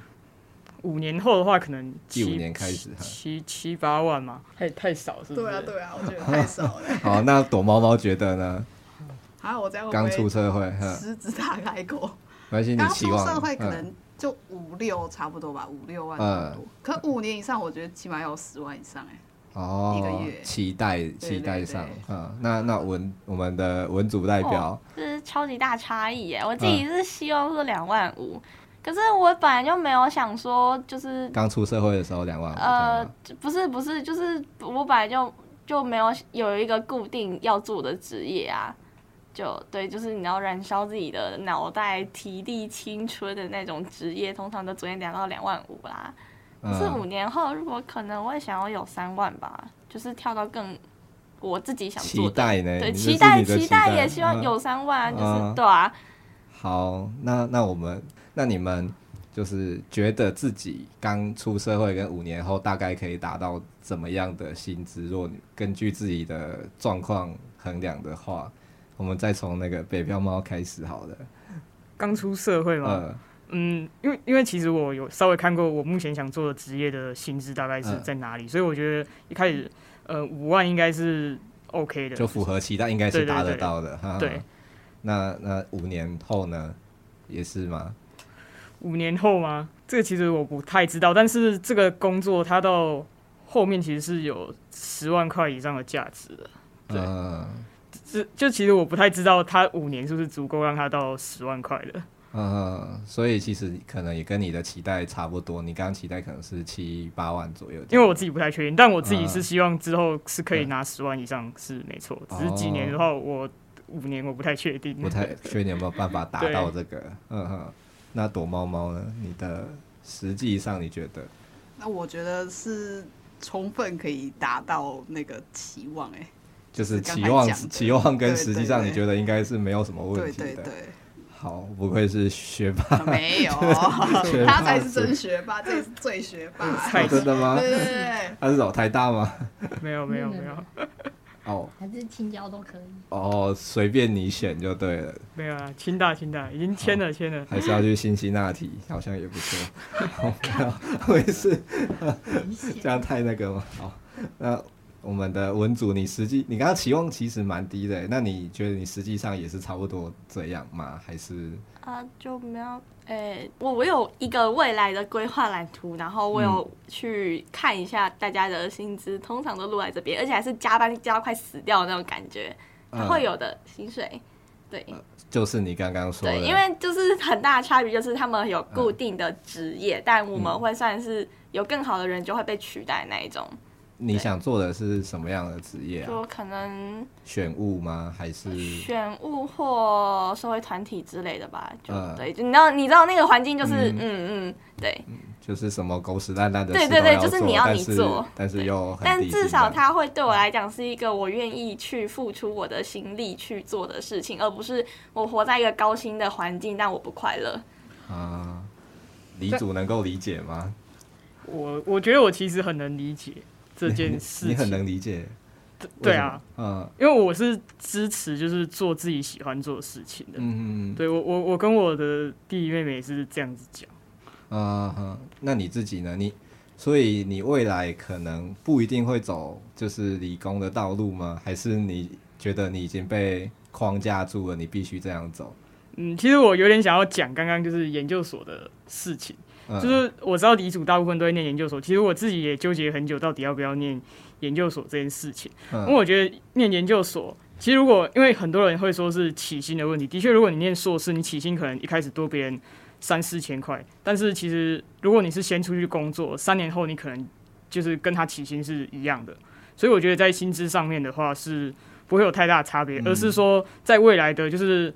五年后的话，可能
第五年开始，
七七八万嘛，太太少是不是？
对啊，对啊，我觉得太少了。
好，那躲猫猫觉得呢？
啊，我在
刚出社会，
狮子大开口。
没关系，你期望
社会可能就五六差不多吧，五六万多。可五年以上，我觉得起码要十万以上哎。
哦，期待期待上，嗯，那那文我们的文组代表，
这、哦、是超级大差异耶！我自己是希望是两万五、嗯，可是我本来就没有想说就是
刚出社会的时候两万五，
呃，不是不是，就是我本来就就没有有一个固定要做的职业啊，就对，就是你要燃烧自己的脑袋、体力、青春的那种职业，通常都昨天聊到两万五啦。是五年后，如果可能，我也想要有三万吧，就是跳到更我自己想做的。
期待呢？
对，
期
待
期
待也希望有三万，嗯、就是对啊。
好，那那我们那你们就是觉得自己刚出社会跟五年后大概可以达到怎么样的薪资？如果根据自己的状况衡量的话，我们再从那个北漂猫开始好了。
刚出社会吗？呃、嗯，因为因为其实我有稍微看过我目前想做的职业的薪资大概是在哪里，呃、所以我觉得一开始呃五万应该是 OK 的，
就符合期待，应该是达得到的。
对，对。
那那五年后呢？也是吗？
五年后吗？这个其实我不太知道，但是这个工作它到后面其实是有十万块以上的价值的。对。嗯就就其实我不太知道他五年是不是足够让他到十万块的。
嗯，所以其实可能也跟你的期待差不多。你刚刚期待可能是七八万左右。
因为我自己不太确定，但我自己是希望之后是可以拿十万以上是没错。只是几年的话，我五年我不太确定。
不太 确定有没有办法达到这个。嗯哼。那躲猫猫呢？你的实际上你觉得？
那我觉得是充分可以达到那个期望哎、欸。
就是期望，期望跟实际上，你觉得应该是没有什么问题的。
对对对对。
好，不愧是学霸。
没有，他才是真学霸，这是最学霸。
真的吗？
对对对。
他是老台大吗？
没有没有没有。
哦。还是青椒都可以。
哦，随便你选就对了。
没有啊，清大清大已经签了签了。
还是要去辛辛那提，好像也不错。好，我也是。这样太那个了？好，那。我们的文组，你实际你刚刚期望其实蛮低的，那你觉得你实际上也是差不多这样吗？还是？
啊，就没有诶、欸，我我有一个未来的规划蓝图，然后我有去看一下大家的薪资，嗯、通常都落在这边，而且还是加班加到快死掉的那种感觉，会有的薪水，对，
呃、就是你刚刚说的，
对，因为就是很大的差别，就是他们有固定的职业，嗯、但我们会算是有更好的人就会被取代那一种。
你想做的是什么样的职业啊？
就可能
选务吗？还是
选务或社会团体之类的吧？就、呃、对，就你知道，你知道那个环境就是，嗯嗯，嗯，对，
就是什么狗屎烂烂的，
对对对，就是你要你做，
但是，但是又，
但至少它会对我来讲是一个我愿意去付出我的心力去做的事情，而不是我活在一个高薪的环境，但我不快乐。
啊，李主能够理解吗？
我我觉得我其实很能理解。这件事
情，你很能理解，
对啊，嗯，因为我是支持就是做自己喜欢做的事情的，嗯嗯，对我我我跟我的弟弟妹妹是这样子讲，
啊哈，那你自己呢？你所以你未来可能不一定会走就是理工的道路吗？还是你觉得你已经被框架住了，你必须这样走？
嗯，其实我有点想要讲刚刚就是研究所的事情。就是我知道理组大部分都会念研究所，其实我自己也纠结很久，到底要不要念研究所这件事情。因为我觉得念研究所，其实如果因为很多人会说是起薪的问题，的确，如果你念硕士，你起薪可能一开始多别人三四千块，但是其实如果你是先出去工作，三年后你可能就是跟他起薪是一样的。所以我觉得在薪资上面的话是不会有太大差别，而是说在未来的就是。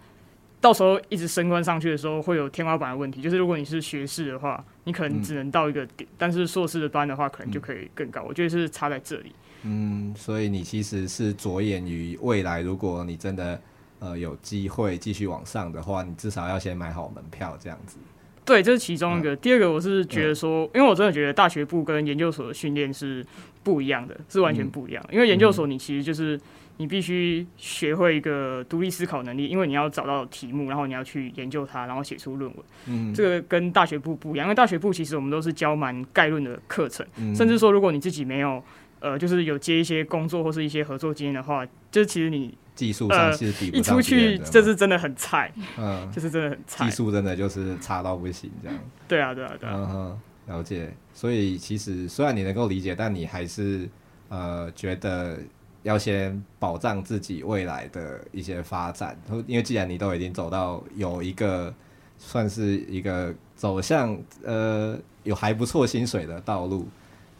到时候一直升官上去的时候，会有天花板的问题。就是如果你是学士的话，你可能只能到一个点；嗯、但是硕士的班的话，可能就可以更高。嗯、我觉得是差在这里。
嗯，所以你其实是着眼于未来，如果你真的呃有机会继续往上的话，你至少要先买好门票这样子。
对，这是其中一个。嗯、第二个，我是觉得说，嗯、因为我真的觉得大学部跟研究所的训练是不一样的，是完全不一样。嗯、因为研究所你其实就是。你必须学会一个独立思考能力，因为你要找到题目，然后你要去研究它，然后写出论文。嗯，这个跟大学部不一样，因为大学部其实我们都是教蛮概论的课程，嗯、甚至说如果你自己没有，呃，就是有接一些工作或是一些合作经验的话，就是其实你
技术上其实比一出去
这是真的很菜，
嗯，
就是真的很菜，
技术真的就是差到不行这样。
对啊，对啊，对啊。
嗯哼，了解。所以其实虽然你能够理解，但你还是呃觉得。要先保障自己未来的一些发展，因为既然你都已经走到有一个算是一个走向呃有还不错薪水的道路，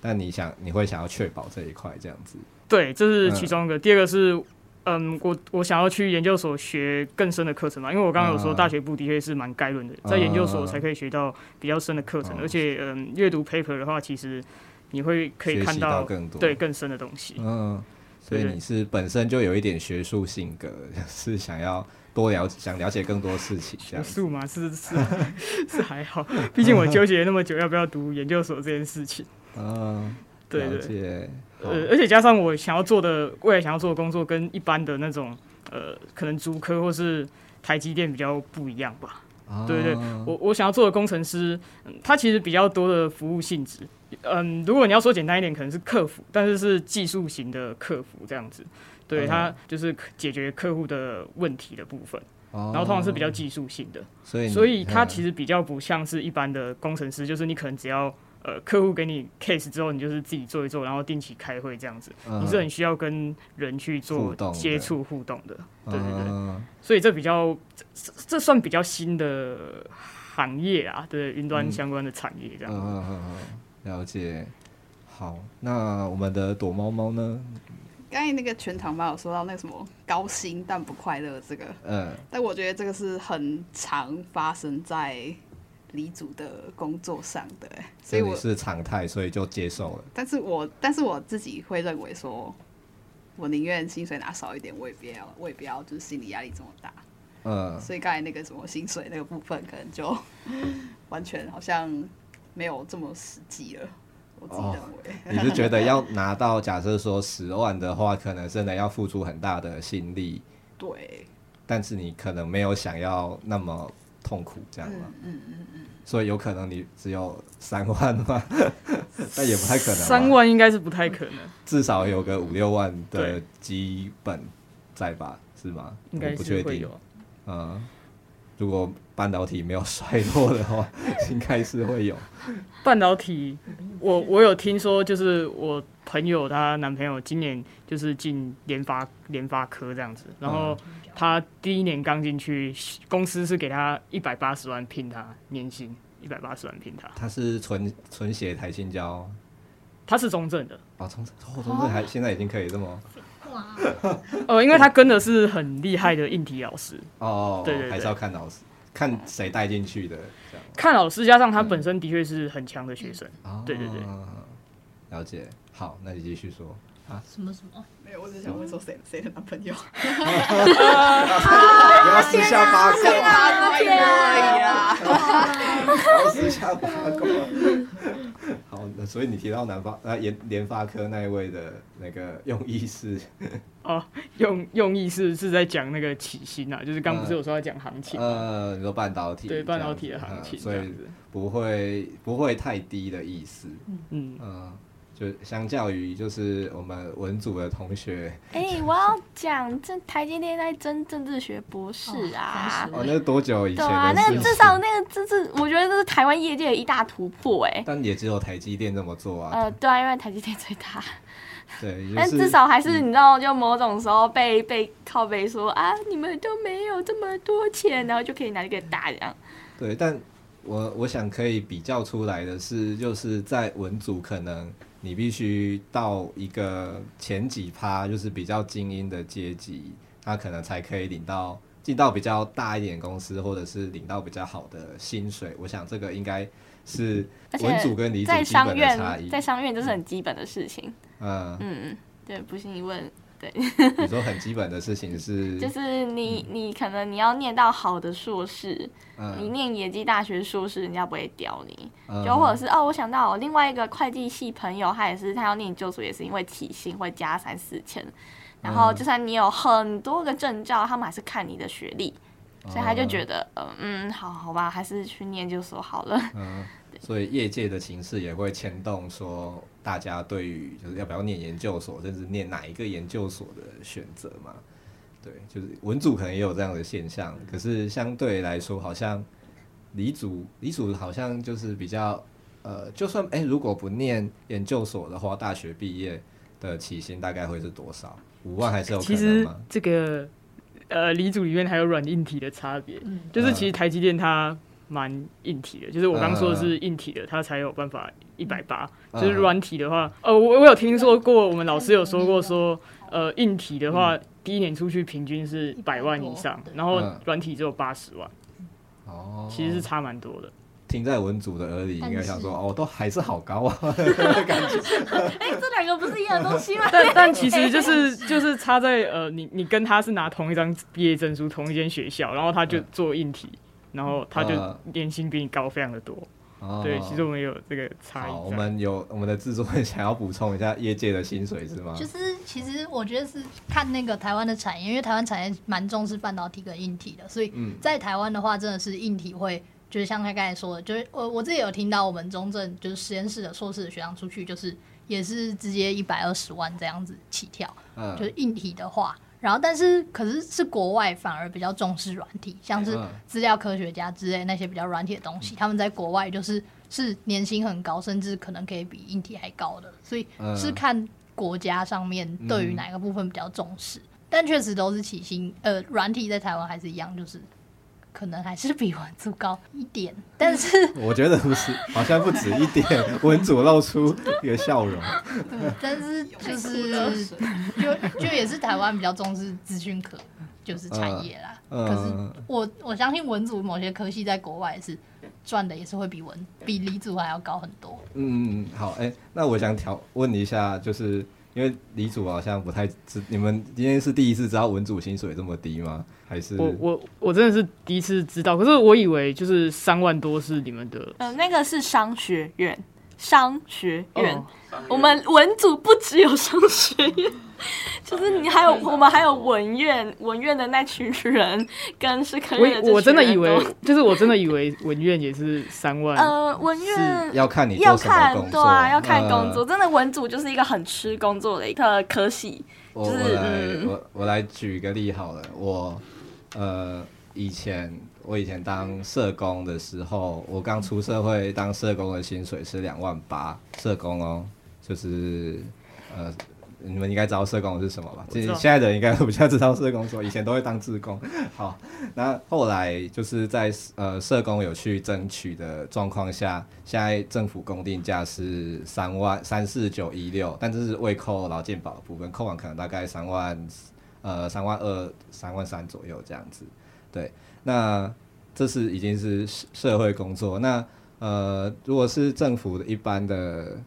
但你想你会想要确保这一块这样子。
对，这是其中一个。嗯、第二个是，嗯，我我想要去研究所学更深的课程嘛，因为我刚刚有说大学部的确是蛮概论的，在研究所才可以学到比较深的课程，嗯、而且嗯，阅读 paper 的话，其实你会可以看到
更多
对更深的东西。嗯。
所以你是本身就有一点学术性格，是想要多了解，想了解更多事情。学
术嘛，是是是还好，毕竟我纠结那么久要不要读研究所这件事情。
嗯，
对对，呃，而且加上我想要做的未来想要做的工作，跟一般的那种呃，可能竹科或是台积电比较不一样吧。对对，我我想要做的工程师，他其实比较多的服务性质。嗯，如果你要说简单一点，可能是客服，但是是技术型的客服这样子。对，他就是解决客户的问题的部分，然后通常是比较技术性的。所以，所以他其实比较不像是一般的工程师，就是你可能只要呃客户给你 case 之后，你就是自己做一做，然后定期开会这样子。你是很需要跟人去做接触互动的。对对对，所以这比较这这算比较新的行业啊，对云端相关的产业这样。
了解，好，那我们的躲猫猫呢？
刚才那个全场吧有说到那个什么高薪但不快乐这个，嗯，但我觉得这个是很常发生在理组的工作上的，
所以我是常态，所以就接受了。
但是我但是我自己会认为说，我宁愿薪水拿少一点，我也不要，我也不要就是心理压力这么大，嗯，所以刚才那个什么薪水那个部分，可能就 完全好像。没有这么实际了，我自己认为。
哦，你是觉得要拿到，假设说十万的话，可能真的要付出很大的心力。
对。
但是你可能没有想要那么痛苦，这样吗？嗯嗯嗯嗯。所以有可能你只有三万吗？但也不太可能。
三万应该是不太可能。
至少有个五六万的基本在吧？是吗？
应该不会有。
嗯。如果半导体没有衰落的话，应该是会有。
半导体，我我有听说，就是我朋友她男朋友今年就是进联发联发科这样子，然后他第一年刚进去，公司是给他一百八十万聘他年薪，一百八十万聘他。
他是纯纯血台清交，
他是中正的。
啊，中正，哦，中正还现在已经可以这么。哇，
呃，因为他跟的是很厉害的硬体老师
哦，对，对对，还是要看老师，看谁带进去的，这样。
看老师加上他本身的确是很强的学生，嗯、对对对，
了解。好，那你继续说啊。
什么什么？
没有，我只想问说谁谁的男朋友？不
要私下八卦可以啊，私下八卦。所以你提到南方啊，联联发科那一位的那个用意是
哦，用用意是是在讲那个起薪啊，就是刚不是有说要讲行情，
呃，你说半导体
对半导体的行情，
所以不会不会太低的意思，嗯。嗯，就相较于就是我们文组的同学，
哎，我要讲这台积电在争政治学博士啊，
哦，那是多久以前？对
啊，那个至少那个这是我觉得这是台湾业界的一大突破哎，
但也只有台积电这么做啊，
呃，对啊，因为台积电最大。
对，
但至少还是你知道，就某种时候被被靠背说啊，你们都没有这么多钱，然后就可以拿这个打这样。
对，但我我想可以比较出来的是，就是在文组可能你必须到一个前几趴，就是比较精英的阶级，他可能才可以领到进到比较大一点公司，或者是领到比较好的薪水。我想这个应该是文组跟理组基本的差异，
在商院这是很基本的事情。
嗯
嗯，对，不信你问，对。
你说很基本的事情是，
就是你你可能你要念到好的硕士，嗯、你念野鸡大学硕士，人家不会屌你。嗯、就或者是哦，我想到我另外一个会计系朋友，他也是他要念研究所，也是因为体薪会加三四千，然后就算你有很多个证照，他们还是看你的学历，所以他就觉得，嗯嗯，好好吧，还是去念研究所好了。
嗯所以业界的形势也会牵动，说大家对于就是要不要念研究所，甚至念哪一个研究所的选择嘛。对，就是文组可能也有这样的现象，可是相对来说，好像理组理组好像就是比较呃，就算哎、欸，如果不念研究所的话，大学毕业的起薪大概会是多少？五万还是有可能吗？
其实这个呃，理组里面还有软硬体的差别，嗯、就是其实台积电它。蛮硬体的，就是我刚说的是硬体的，它才有办法一百八。就是软体的话，呃，我我有听说过，我们老师有说过说，呃，硬体的话，第一年出去平均是百万以上，然后软体只有八十万。哦，其实是差蛮多的。
听在文组的耳里，应该想说哦，都还是好高啊，感
觉。哎，这两个不是一样东西吗？
但 但其实就是就是差在呃，你你跟他是拿同一张毕业证书，同一间学校，然后他就做硬体，然后他就年薪比你高非常的多。哦、对，其实我们有这个差异。
我们有我们的制作人想要补充一下业界的薪水是吗？
就是其实我觉得是看那个台湾的产业，因为台湾产业蛮重视半导体跟硬体的，所以在台湾的话，真的是硬体会。就是像他刚才说的，就是我我自己有听到我们中正就是实验室的硕士的学长出去，就是也是直接一百二十万这样子起跳，嗯，就是硬体的话，然后但是可是是国外反而比较重视软体，像是资料科学家之类那些比较软体的东西，他们在国外就是是年薪很高，甚至可能可以比硬体还高的，所以是看国家上面对于哪个部分比较重视，但确实都是起薪，呃，软体在台湾还是一样，就是。可能还是比文组高一点，但是
我觉得不是，好像不止一点。文组露出一个笑容，
对，但是就是就就也是台湾比较重视资讯科，就是产业啦。嗯、可是我我相信文组某些科系在国外是赚的也是会比文比理组还要高很多。
嗯嗯，好，哎、欸，那我想调问一下，就是因为李主好像不太知，你们今天是第一次知道文组薪水这么低吗？还是？
我我我真的是第一次知道，可是我以为就是三万多是你们的，
呃，那个是商学院，商学院，哦、我们文组不只有商学院，就是你还有 我们还有文院，文院的那群人跟是可以，
我我真的以为，就是我真的以为文院也是三万，
呃，文院
要看你要看
对啊，要看工作，呃、真的文组就是一个很吃工作的一个科系，就是
我来、嗯、我我来举一个例好了，我。呃，以前我以前当社工的时候，我刚出社会当社工的薪水是两万八，社工哦，就是呃，你们应该知道社工是什么吧？现在的人应该都比较知道社工，说以前都会当志工。好，那后来就是在呃社工有去争取的状况下，现在政府公定价是三万三四九一六，但这是未扣劳健保的部分，扣完可能大概三万。呃，三万二、三万三左右这样子，对。那这是已经是社会工作。那呃，如果是政府的一般的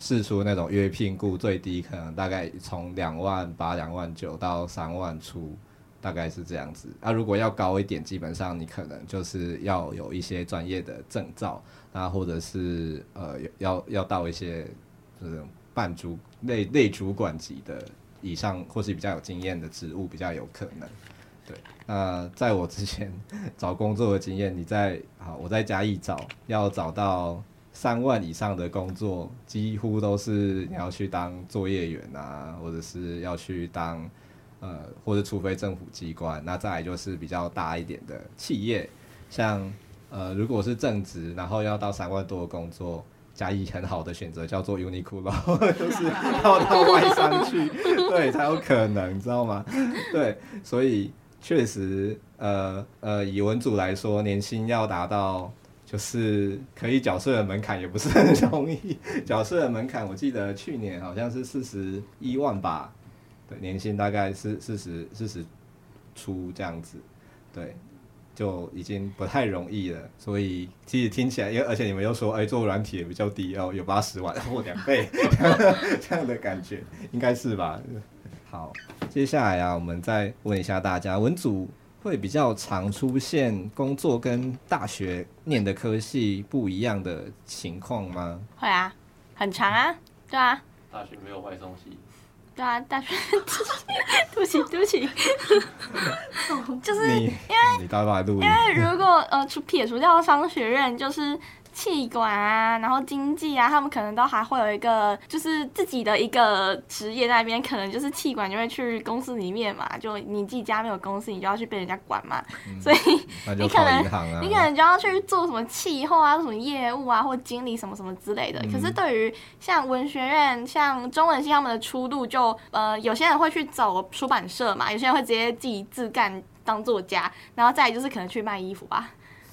试出那种约聘雇，最低可能大概从两万八、两万九到三万出，大概是这样子。啊，如果要高一点，基本上你可能就是要有一些专业的证照，那，或者是呃，要要到一些就是半主类类主管级的。以上或是比较有经验的职务比较有可能，对。那在我之前找工作的经验，你在好，我在嘉义找，要找到三万以上的工作，几乎都是你要去当作业员啊，或者是要去当呃，或者除非政府机关，那再来就是比较大一点的企业，像呃，如果是正职，然后要到三万多的工作。嘉义很好的选择叫做 Uniqlo，就是要到外商去，对，才有可能，知道吗？对，所以确实，呃呃，以文组来说，年薪要达到就是可以缴税的门槛，也不是很容易。缴税的门槛，我记得去年好像是四十一万吧，对，年薪大概是四十四十出这样子，对。就已经不太容易了，所以其实听起来，因为而且你们又说，哎、做软体也比较低哦，有八十万或两倍 这样的感觉，应该是吧？好，接下来啊，我们再问一下大家，文组会比较常出现工作跟大学念的科系不一样的情况吗？
会啊，很长啊，对啊。
大学没有坏东西。
对啊，大学，对不起，对不起，就是因为
你大概
因为如果呃，除撇除掉商学院，就是。企管啊，然后经济啊，他们可能都还会有一个，就是自己的一个职业在那边，可能就是气管就会去公司里面嘛，就你自己家没有公司，你就要去被人家管嘛，嗯、所以 你可能、啊、你可能就要去做什么气候啊，什么业务啊，或经理什么什么之类的。嗯、可是对于像文学院、像中文系他们的出路就，就呃，有些人会去走出版社嘛，有些人会直接自己自干当作家，然后再就是可能去卖衣服吧。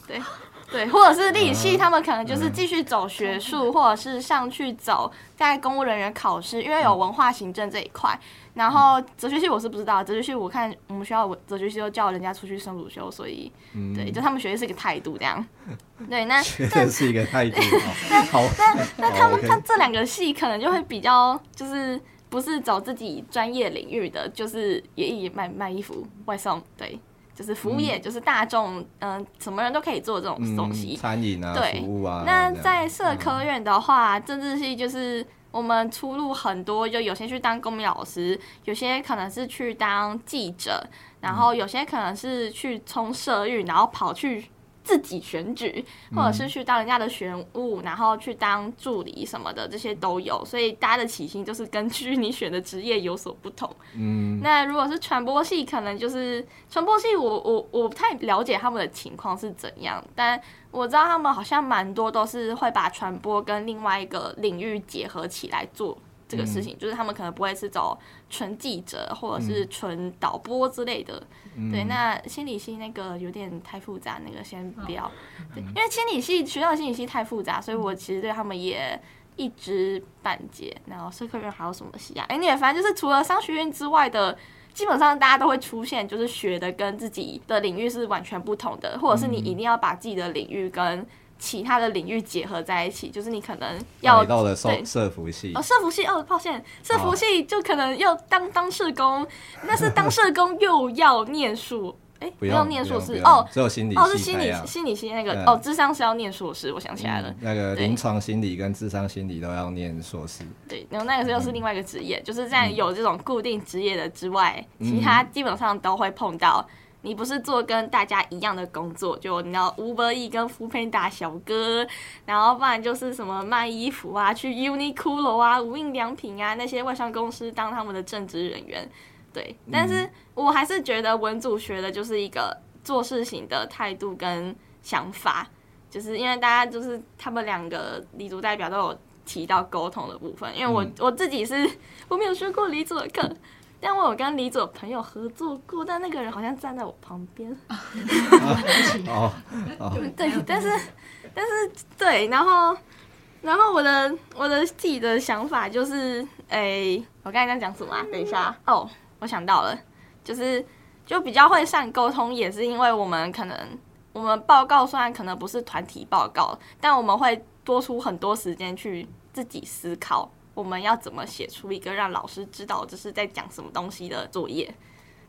对。对，或者是历系，他们可能就是继续走学术，或者是上去走在公务人员考试，因为有文化行政这一块。然后哲学系我是不知道，哲学系我看我们学校哲学系都叫人家出去升主修，所以对，就他们学习是一个态度这样。对，那
这是一个态度。
那那那他们他这两个系可能就会比较就是不是走自己专业领域的，就是也也卖卖衣服外送，对。就是服务业，嗯、就是大众，嗯、呃，什么人都可以做这种东西，
嗯、餐饮啊，
对，
服务啊。
那在社科院的话，嗯、政治系就是我们出路很多，就有些去当公民老师，有些可能是去当记者，然后有些可能是去冲社运，然后跑去。自己选举，或者是去当人家的选务，然后去当助理什么的，这些都有。所以大家的起薪就是根据你选的职业有所不同。嗯，那如果是传播系，可能就是传播系我，我我我不太了解他们的情况是怎样，但我知道他们好像蛮多都是会把传播跟另外一个领域结合起来做。这个事情、嗯、就是他们可能不会是找纯记者或者是纯导播之类的，嗯、对。那心理系那个有点太复杂，那个先不要。对，因为心理系学校的心理系太复杂，所以我其实对他们也一知半解。然后社科院还有什么系啊？哎，你也反正就是除了商学院之外的，基本上大家都会出现，就是学的跟自己的领域是完全不同的，或者是你一定要把自己的领域跟。其他的领域结合在一起，就是你可能要
到了社社服系。
哦，社服系哦，抱歉，社服系就可能要当当社工，但是当社工又要念书，哎，不要念硕士哦，
只有心理
哦，是心理心理系那个哦，智商是要念硕士，我想起来了，
那个临床心理跟智商心理都要念硕士，
对，然后那个又是另外一个职业，就是在有这种固定职业的之外，其他基本上都会碰到。你不是做跟大家一样的工作，就你要 Uber Eats 跟 Foodpanda 小哥，然后不然就是什么卖衣服啊，去 Uniqlo 啊、无印良品啊那些外商公司当他们的正职人员，对。但是我还是觉得文组学的就是一个做事情的态度跟想法，就是因为大家就是他们两个理组代表都有提到沟通的部分，因为我我自己是我没有学过理组的课。但我有跟李左朋友合作过，但那个人好像站在我旁边。哦，对，但是，但是，对，然后，然后我的我的自己的想法就是，哎、欸，我刚才在讲什么啊？等一下，哦，我想到了，就是就比较会善沟通，也是因为我们可能我们报告虽然可能不是团体报告，但我们会多出很多时间去自己思考。我们要怎么写出一个让老师知道这是在讲什么东西的作业？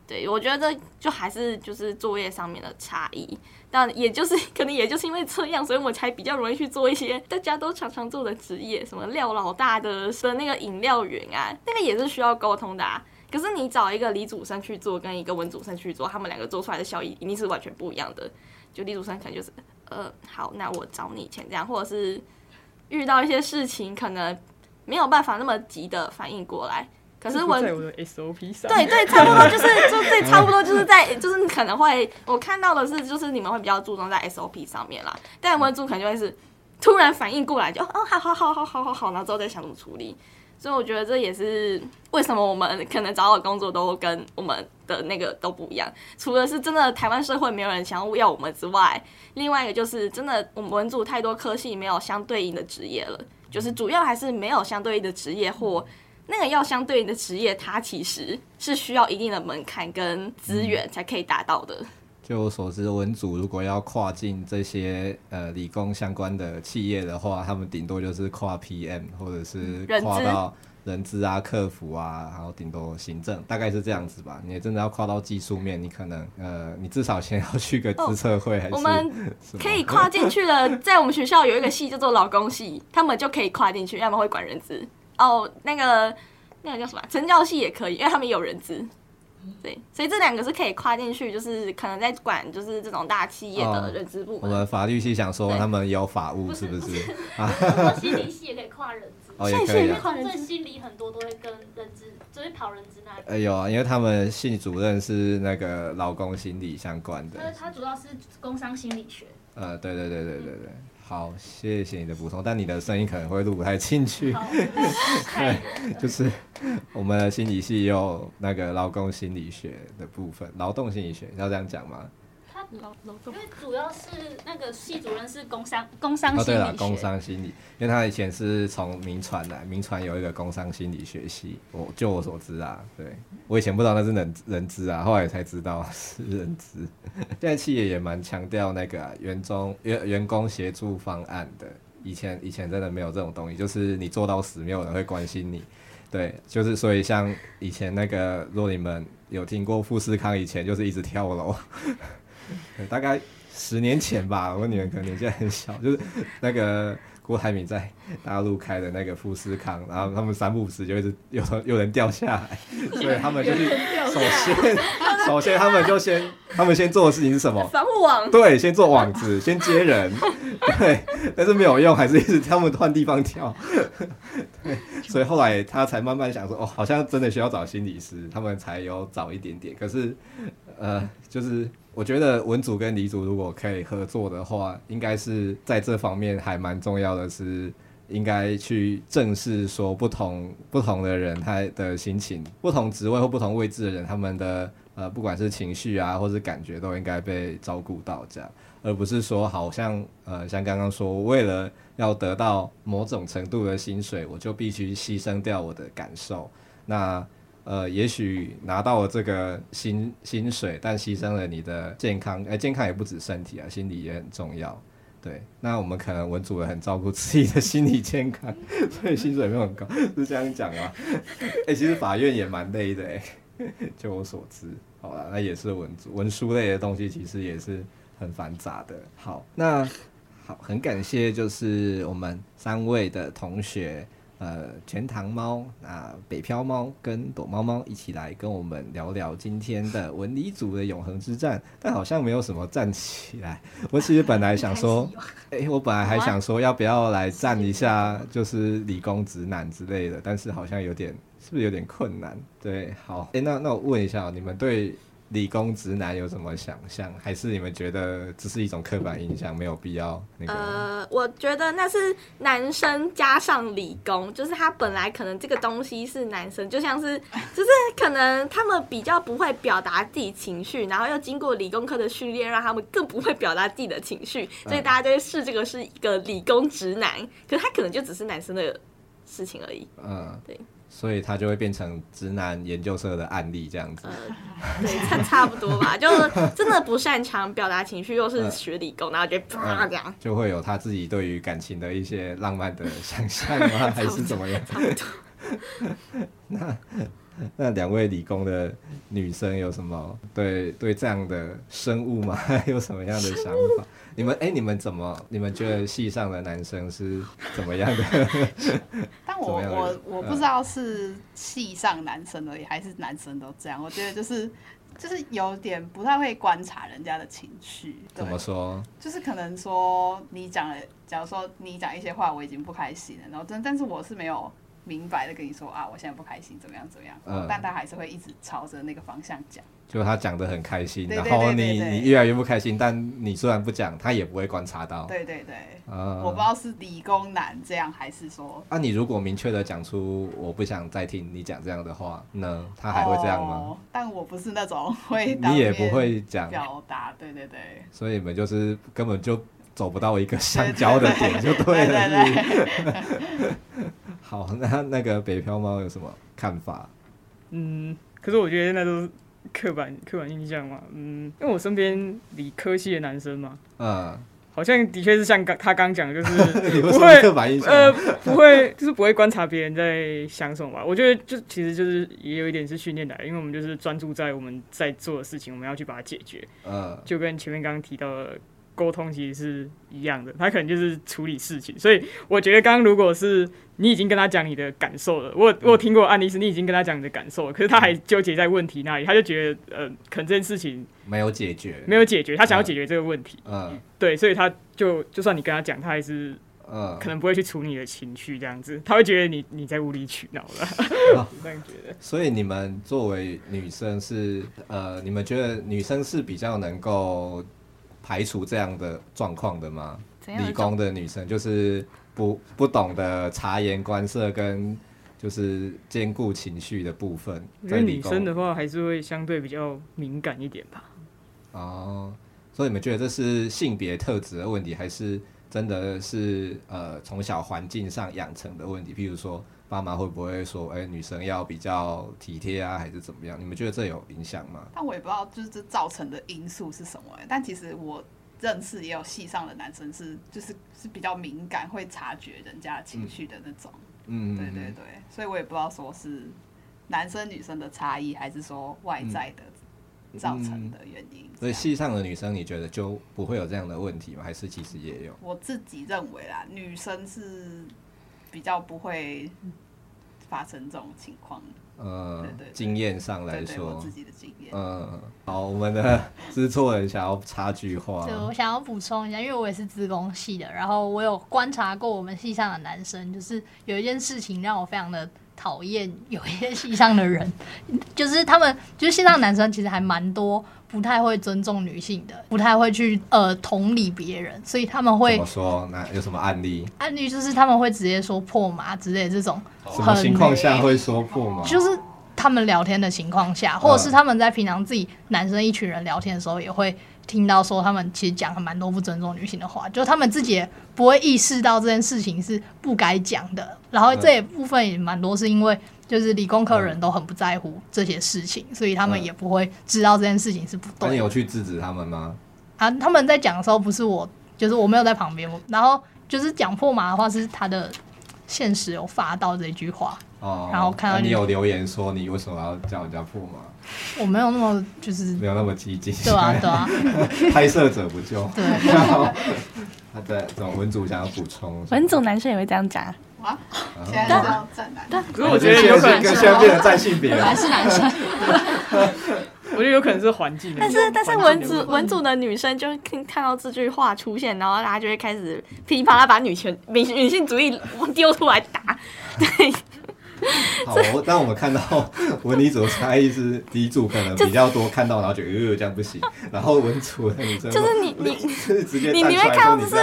对，我觉得这就还是就是作业上面的差异，但也就是可能也就是因为这样，所以我才比较容易去做一些大家都常常做的职业，什么廖老大的的那个饮料员啊，那个也是需要沟通的啊。可是你找一个李祖生去做，跟一个文祖生去做，他们两个做出来的效益一定是完全不一样的。就李祖生可能就是，呃，好，那我找你钱这样，或者是遇到一些事情可能。没有办法那么急的反应过来，可是我，
在我的 SOP 上，
对对，差不多就是就对，差不多就是在就是你可能会我看到的是就是你们会比较注重在 SOP 上面啦，但文组可能就会是突然反应过来就哦好好好好好好好，然后之后再想怎么处理，所以我觉得这也是为什么我们可能找到的工作都跟我们的那个都不一样，除了是真的台湾社会没有人想要要我们之外，另外一个就是真的我们文组太多科系没有相对应的职业了。就是主要还是没有相对应的职业，或那个要相对应的职业，它其实是需要一定的门槛跟资源才可以达到的。嗯，
就我所知，文组如果要跨进这些呃理工相关的企业的话，他们顶多就是跨 PM 或者是跨到。人资啊，客服啊，然后顶多行政，大概是这样子吧。你真的要跨到技术面，你可能呃，你至少先要去个资策会，还是、哦、我们
可以跨进去了。在我们学校有一个系叫做劳工系，他们就可以跨进去，要么会管人资。哦，那个那个叫什么？成教系也可以，因为他们有人资。对，所以这两个是可以跨进去，就是可能在管就是这种大企业的人资部门。
哦、我们法律系想说他们有法务，是不是？是啊，
心理系也可以跨人资。
哦，也可以、啊。
公正心理很多都会跟人资，就会跑人资那里。
哎有啊，因为他们系主任是那个劳工心理相关的。
他主要是工商心理学。
呃，对对对对对对。嗯好，谢谢你的补充，但你的声音可能会录不太进去。对，就是我们的心理系有那个劳工心理学的部分，劳动心理学要
这
样讲吗？
因为主要是那个系主任是工商工商心理学。
哦，对了，工商心理，因为他以前是从名传来，名传有一个工商心理学系。我就我所知啊，对我以前不知道那是人人资啊，后来才知道是人资。现在企业也蛮强调那个、员中员员工协助方案的，以前以前真的没有这种东西，就是你做到死，没有人会关心你。对，就是所以像以前那个，若你们有听过富士康，以前就是一直跳楼，大概十年前吧，我女儿可能年纪很小，就是那个郭台铭在大陆开的那个富士康，然后他们三不五时就一直有有人掉下来，所以他们就去首先首先他们就先他们先做的事情是什么？
防护网。
对，先做网子，先接人，对，但是没有用，还是一直他们换地方跳。对，所以后来他才慢慢想说，哦，好像真的需要找心理师，他们才有找一点点。可是，呃，就是我觉得文组跟理组如果可以合作的话，应该是在这方面还蛮重要的是，应该去正视说不同不同的人他的心情，不同职位或不同位置的人，他们的呃不管是情绪啊，或是感觉，都应该被照顾到这样。而不是说，好像呃，像刚刚说，为了要得到某种程度的薪水，我就必须牺牲掉我的感受。那呃，也许拿到了这个薪薪水，但牺牲了你的健康。哎、欸，健康也不止身体啊，心理也很重要。对，那我们可能文组人很照顾自己的心理健康，所以薪水没有很高，是这样讲吗？哎、欸，其实法院也蛮累的哎、欸，就我所知。好了，那也是文组文书类的东西，其实也是。很繁杂的，好，那好，很感谢，就是我们三位的同学，呃，全糖猫、啊北漂猫跟躲猫猫一起来跟我们聊聊今天的文理组的永恒之战，但好像没有什么站起来。我其实本来想说，哎、欸，我本来还想说要不要来站一下，就是理工直男之类的，但是好像有点，是不是有点困难？对，好，哎、欸，那那我问一下，你们对？理工直男有什么想象？还是你们觉得只是一种刻板印象，没有必要那个？
呃，我觉得那是男生加上理工，就是他本来可能这个东西是男生，就像是就是可能他们比较不会表达自己情绪，然后又经过理工科的训练，让他们更不会表达自己的情绪，所以大家就会视这个是一个理工直男，可是他可能就只是男生的事情而已。嗯，对。
所以他就会变成直男研究社的案例这样子，
呃，对，差差不多吧，就是真的不擅长表达情绪，又是学理工，然后就啪这样，呃，
就会有他自己对于感情的一些浪漫的想象吗？还是怎么样？那那两位理工的女生有什么对对这样的生物吗？有什么样的想法？你们哎、欸，你们怎么？你们觉得系上的男生是怎么样的？
但我我我不知道是系上男生而已，还是男生都这样。我觉得就是就是有点不太会观察人家的情绪。
怎么说？
就是可能说你讲了，假如说你讲一些话，我已经不开心了，然后但但是我是没有明白的跟你说啊，我现在不开心，怎么样怎么样。嗯。但他还是会一直朝着那个方向讲。
就他讲的很开心，然后你你越来越不开心，但你虽然不讲，他也不会观察到。
对对对，嗯，我不知道是理工男这样，还是说……
啊，你如果明确的讲出我不想再听你讲这样的话，那他还会这样吗？
哦，但我不是那种会，
你也不会讲
表达，对对对。
所以你们就是根本就走不到一个相交的点，就对了。好，那那个北漂猫有什么看法？
嗯，可是我觉得那都是。刻板刻板印象嘛，嗯，因为我身边理科系的男生嘛，嗯，好像的确是像刚他刚讲，就是 不会刻板印象，呃，不会，就是不会观察别人在想什么吧。我觉得就其实就是也有一点是训练来的，因为我们就是专注在我们在做的事情，我们要去把它解决，嗯，就跟前面刚刚提到的。沟通其实是一样的，他可能就是处理事情，所以我觉得刚刚如果是你已经跟他讲你的感受了，我我有听过案例是你已经跟他讲你的感受了，可是他还纠结在问题那里，他就觉得呃，可能这件事情
没有解决，
没有解决，他想要解决这个问题，
嗯，
对，所以他就就算你跟他讲，他还是呃，可能不会去处理你的情绪这样子，他会觉得你你在无理取闹了，这样觉得。
所以你们作为女生是呃，你们觉得女生是比较能够。排除这样的状况的吗？理工的女生就是不不懂得察言观色跟就是兼顾情绪的部分。在
女生的话还是会相对比较敏感一点吧。
哦，所以你们觉得这是性别特质的问题，还是真的是呃从小环境上养成的问题？譬如说，爸妈会不会说，哎、欸，女生要比较体贴啊，还是怎么样？你们觉得这有影响吗？
但我也不知道，就是这造成的因素是什么、欸。但其实我认识也有戏上的男生是，就是是比较敏感，会察觉人家情绪的那种。嗯，对对对，所以我也不知道说是男生女生的差异，还是说外在的。造成的原因，
嗯，所以系上的女生，你觉得就不会有这样的问题吗？还是其实也有？
我自己认为啦，女生是比较不会发生这种情况。
嗯，对对对，经验上来说，我
自己的经验。
嗯，好，我们的 知错人想要插句话，
对，我想要补充一下，因为我也是资工系的，然后我有观察过我们系上的男生，就是有一件事情让我非常的。讨厌有一些系上的人，就是他们，就是系上男生其实还蛮多，不太会尊重女性的，不太会去呃同理别人，所以他们会
怎么说？那有什么案例？
案例就是他们会直接说破麻之类的这种。
什么情况下会说破麻？
就是他们聊天的情况下，或者是他们在平常自己男生一群人聊天的时候也会。听到说他们其实讲了蛮多不尊重女性的话，就他们自己也不会意识到这件事情是不该讲的。然后这一部分也蛮多是因为就是理工科人都很不在乎这些事情，所以他们也不会知道这件事情是不对的。
那你有去制止他们吗？
啊，他们在讲的时候不是我，就是我没有在旁边。然后就是讲破马的话是他的现实有发到这句话。
哦，
然后看到
你有留言说你为什么要叫人家破马？
我没有那么就是
没有那么激进，
对啊对啊，
拍摄者不救
对。
他在这种文组想要补充，
文组男生也会这样讲
啊？现在是要站男，
可是我觉得有可能
现在变成站性别了，
还是男生。
我觉得有可能是环境，
但是但是文组文组的女生就会看看到这句话出现，然后大家就会开始噼里啪啦把女权女女性主义丢出来打，对。
好，当我们看到 文理组的差异是第一组可能比较多看到，然后觉得呃这样不行，然后文组的女生
就是你你
直接
你你会看到就是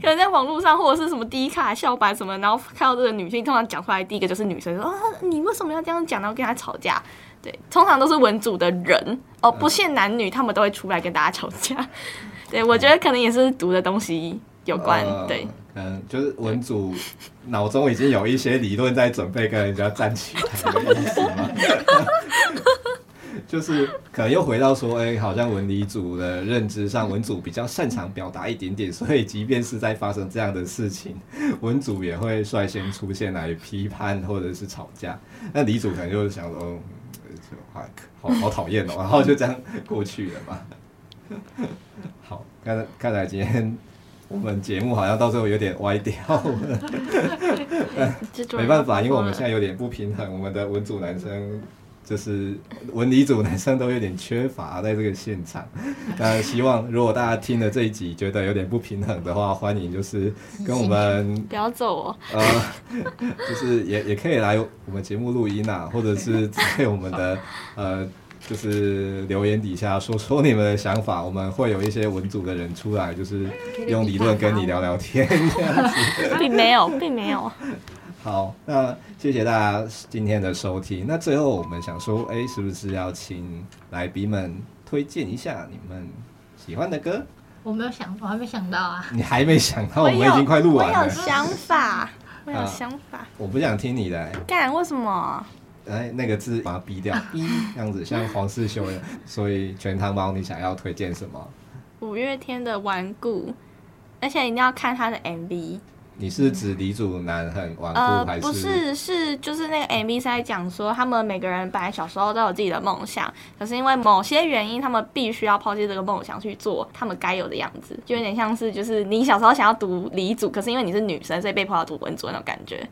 可能在网络上或者是什么低卡校版什么，然后看到这个女性通常讲出来第一个就是女生说啊你为什么要这样讲，然后跟她吵架，对，通常都是文组的人哦，不限男女，他们都会出来跟大家吵架，对，我觉得可能也是读的东西有关，对。
嗯，就是文组脑中已经有一些理论在准备跟人家站起来的意思吗？就是可能又回到说，哎、欸，好像文理组的认知上，文组比较擅长表达一点点，所以即便是在发生这样的事情，文组也会率先出现来批判或者是吵架。那理组可能就是想说，嗯，好好讨厌哦，然后就这样过去了嘛。好，看看来今天。我们节目好像到最后有点歪掉了，没办法，因为我们现在有点不平衡，我们的文组男生就是文理组男生都有点缺乏在这个现场。呃，希望如果大家听了这一集觉得有点不平衡的话，欢迎就是跟我们
不要揍我，
呃，就是也也可以来我们节目录音啊，或者是在我们的呃。就是留言底下说说你们的想法，我们会有一些文组的人出来，就是用理论跟你聊聊天这样子。
并没有，并没有。
好，那谢谢大家今天的收听。那最后我们想说，哎、欸，是不是要请来宾们推荐一下你们喜欢的歌？
我没有想，我还没想到啊。
你还没想到？我们已经快录完了。
我有想法，我有想法。啊、
我不想听你的、欸。
干？为什么？
哎，那个字把它逼掉，逼这样子像黄世修一样。所以全汤包，你想要推荐什么？
五月天的《顽固》，而且一定要看他的 MV。
你是指李祖男很顽固，
呃、
还是？
不是，是就是那个 MV 是在讲说，他们每个人本来小时候都有自己的梦想，可是因为某些原因，他们必须要抛弃这个梦想去做他们该有的样子，就有点像是就是你小时候想要读理组，可是因为你是女生，所以被迫要读文组那种感觉。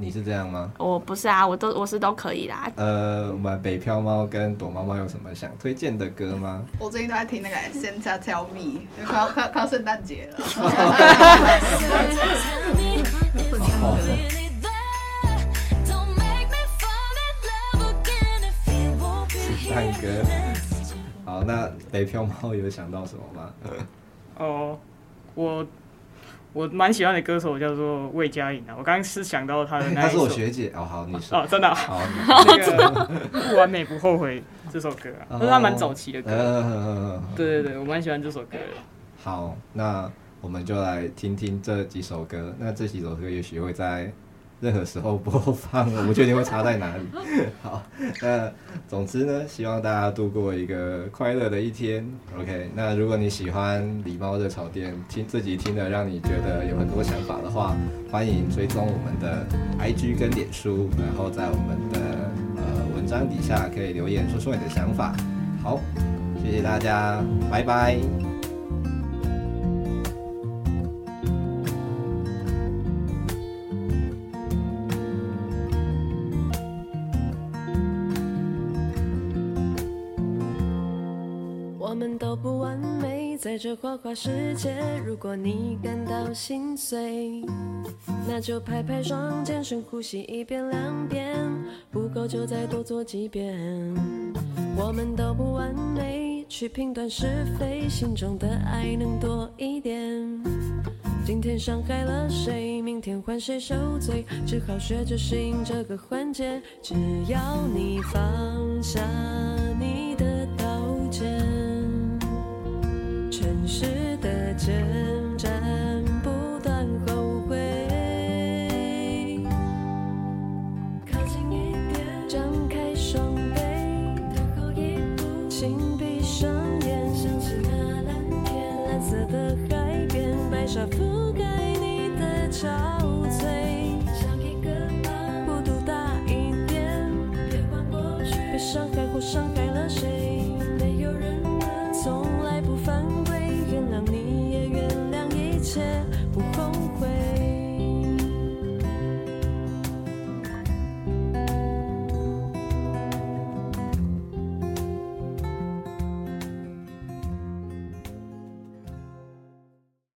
你是这样吗？
我不是啊，我都我是都可以啦。
呃，我们北漂猫跟躲猫猫有什么想推荐的歌吗？
我最近都在听那个《Santa Tell Me》，快要快快要圣诞节了。
圣诞歌。好，那北漂猫有想到什么吗？
哦，我。我蛮喜欢的歌手叫做魏佳莹啊，我刚刚是想到她的那一首，
她是我学姐哦，好，你说。
哦，真的、啊，
好，
那个不完美不后悔这首歌啊，这是她蛮早期的歌，
呃，
对对对，我蛮喜欢这首歌的。
好，那我们就来听听这几首歌，那这几首歌也许会在。任何时候播放，我不确定会插在哪里。好，那总之呢，希望大家度过一个快乐的一天。OK，那如果你喜欢狸猫热炒店，听自己听的让你觉得有很多想法的话，欢迎追踪我们的 IG 跟脸书，然后在我们的呃文章底下可以留言说说你的想法。好，谢谢大家，拜拜。
这花花世界，如果你感到心碎，那就拍拍双肩，深呼吸一遍两遍，不够就再多做几遍。我们都不完美，去评断是非，心中的爱能多一点。今天伤害了谁，明天换谁受罪，只好学着适应这个环节。只要你放下你的刀剑。是的挣扎不断后悔，靠近一点，张开双臂，退后一步，请闭上眼，想起那蓝天，蓝色的海边，白沙覆盖你的憔悴，像一个疤，弧度大一点，别管过去，别伤害或伤。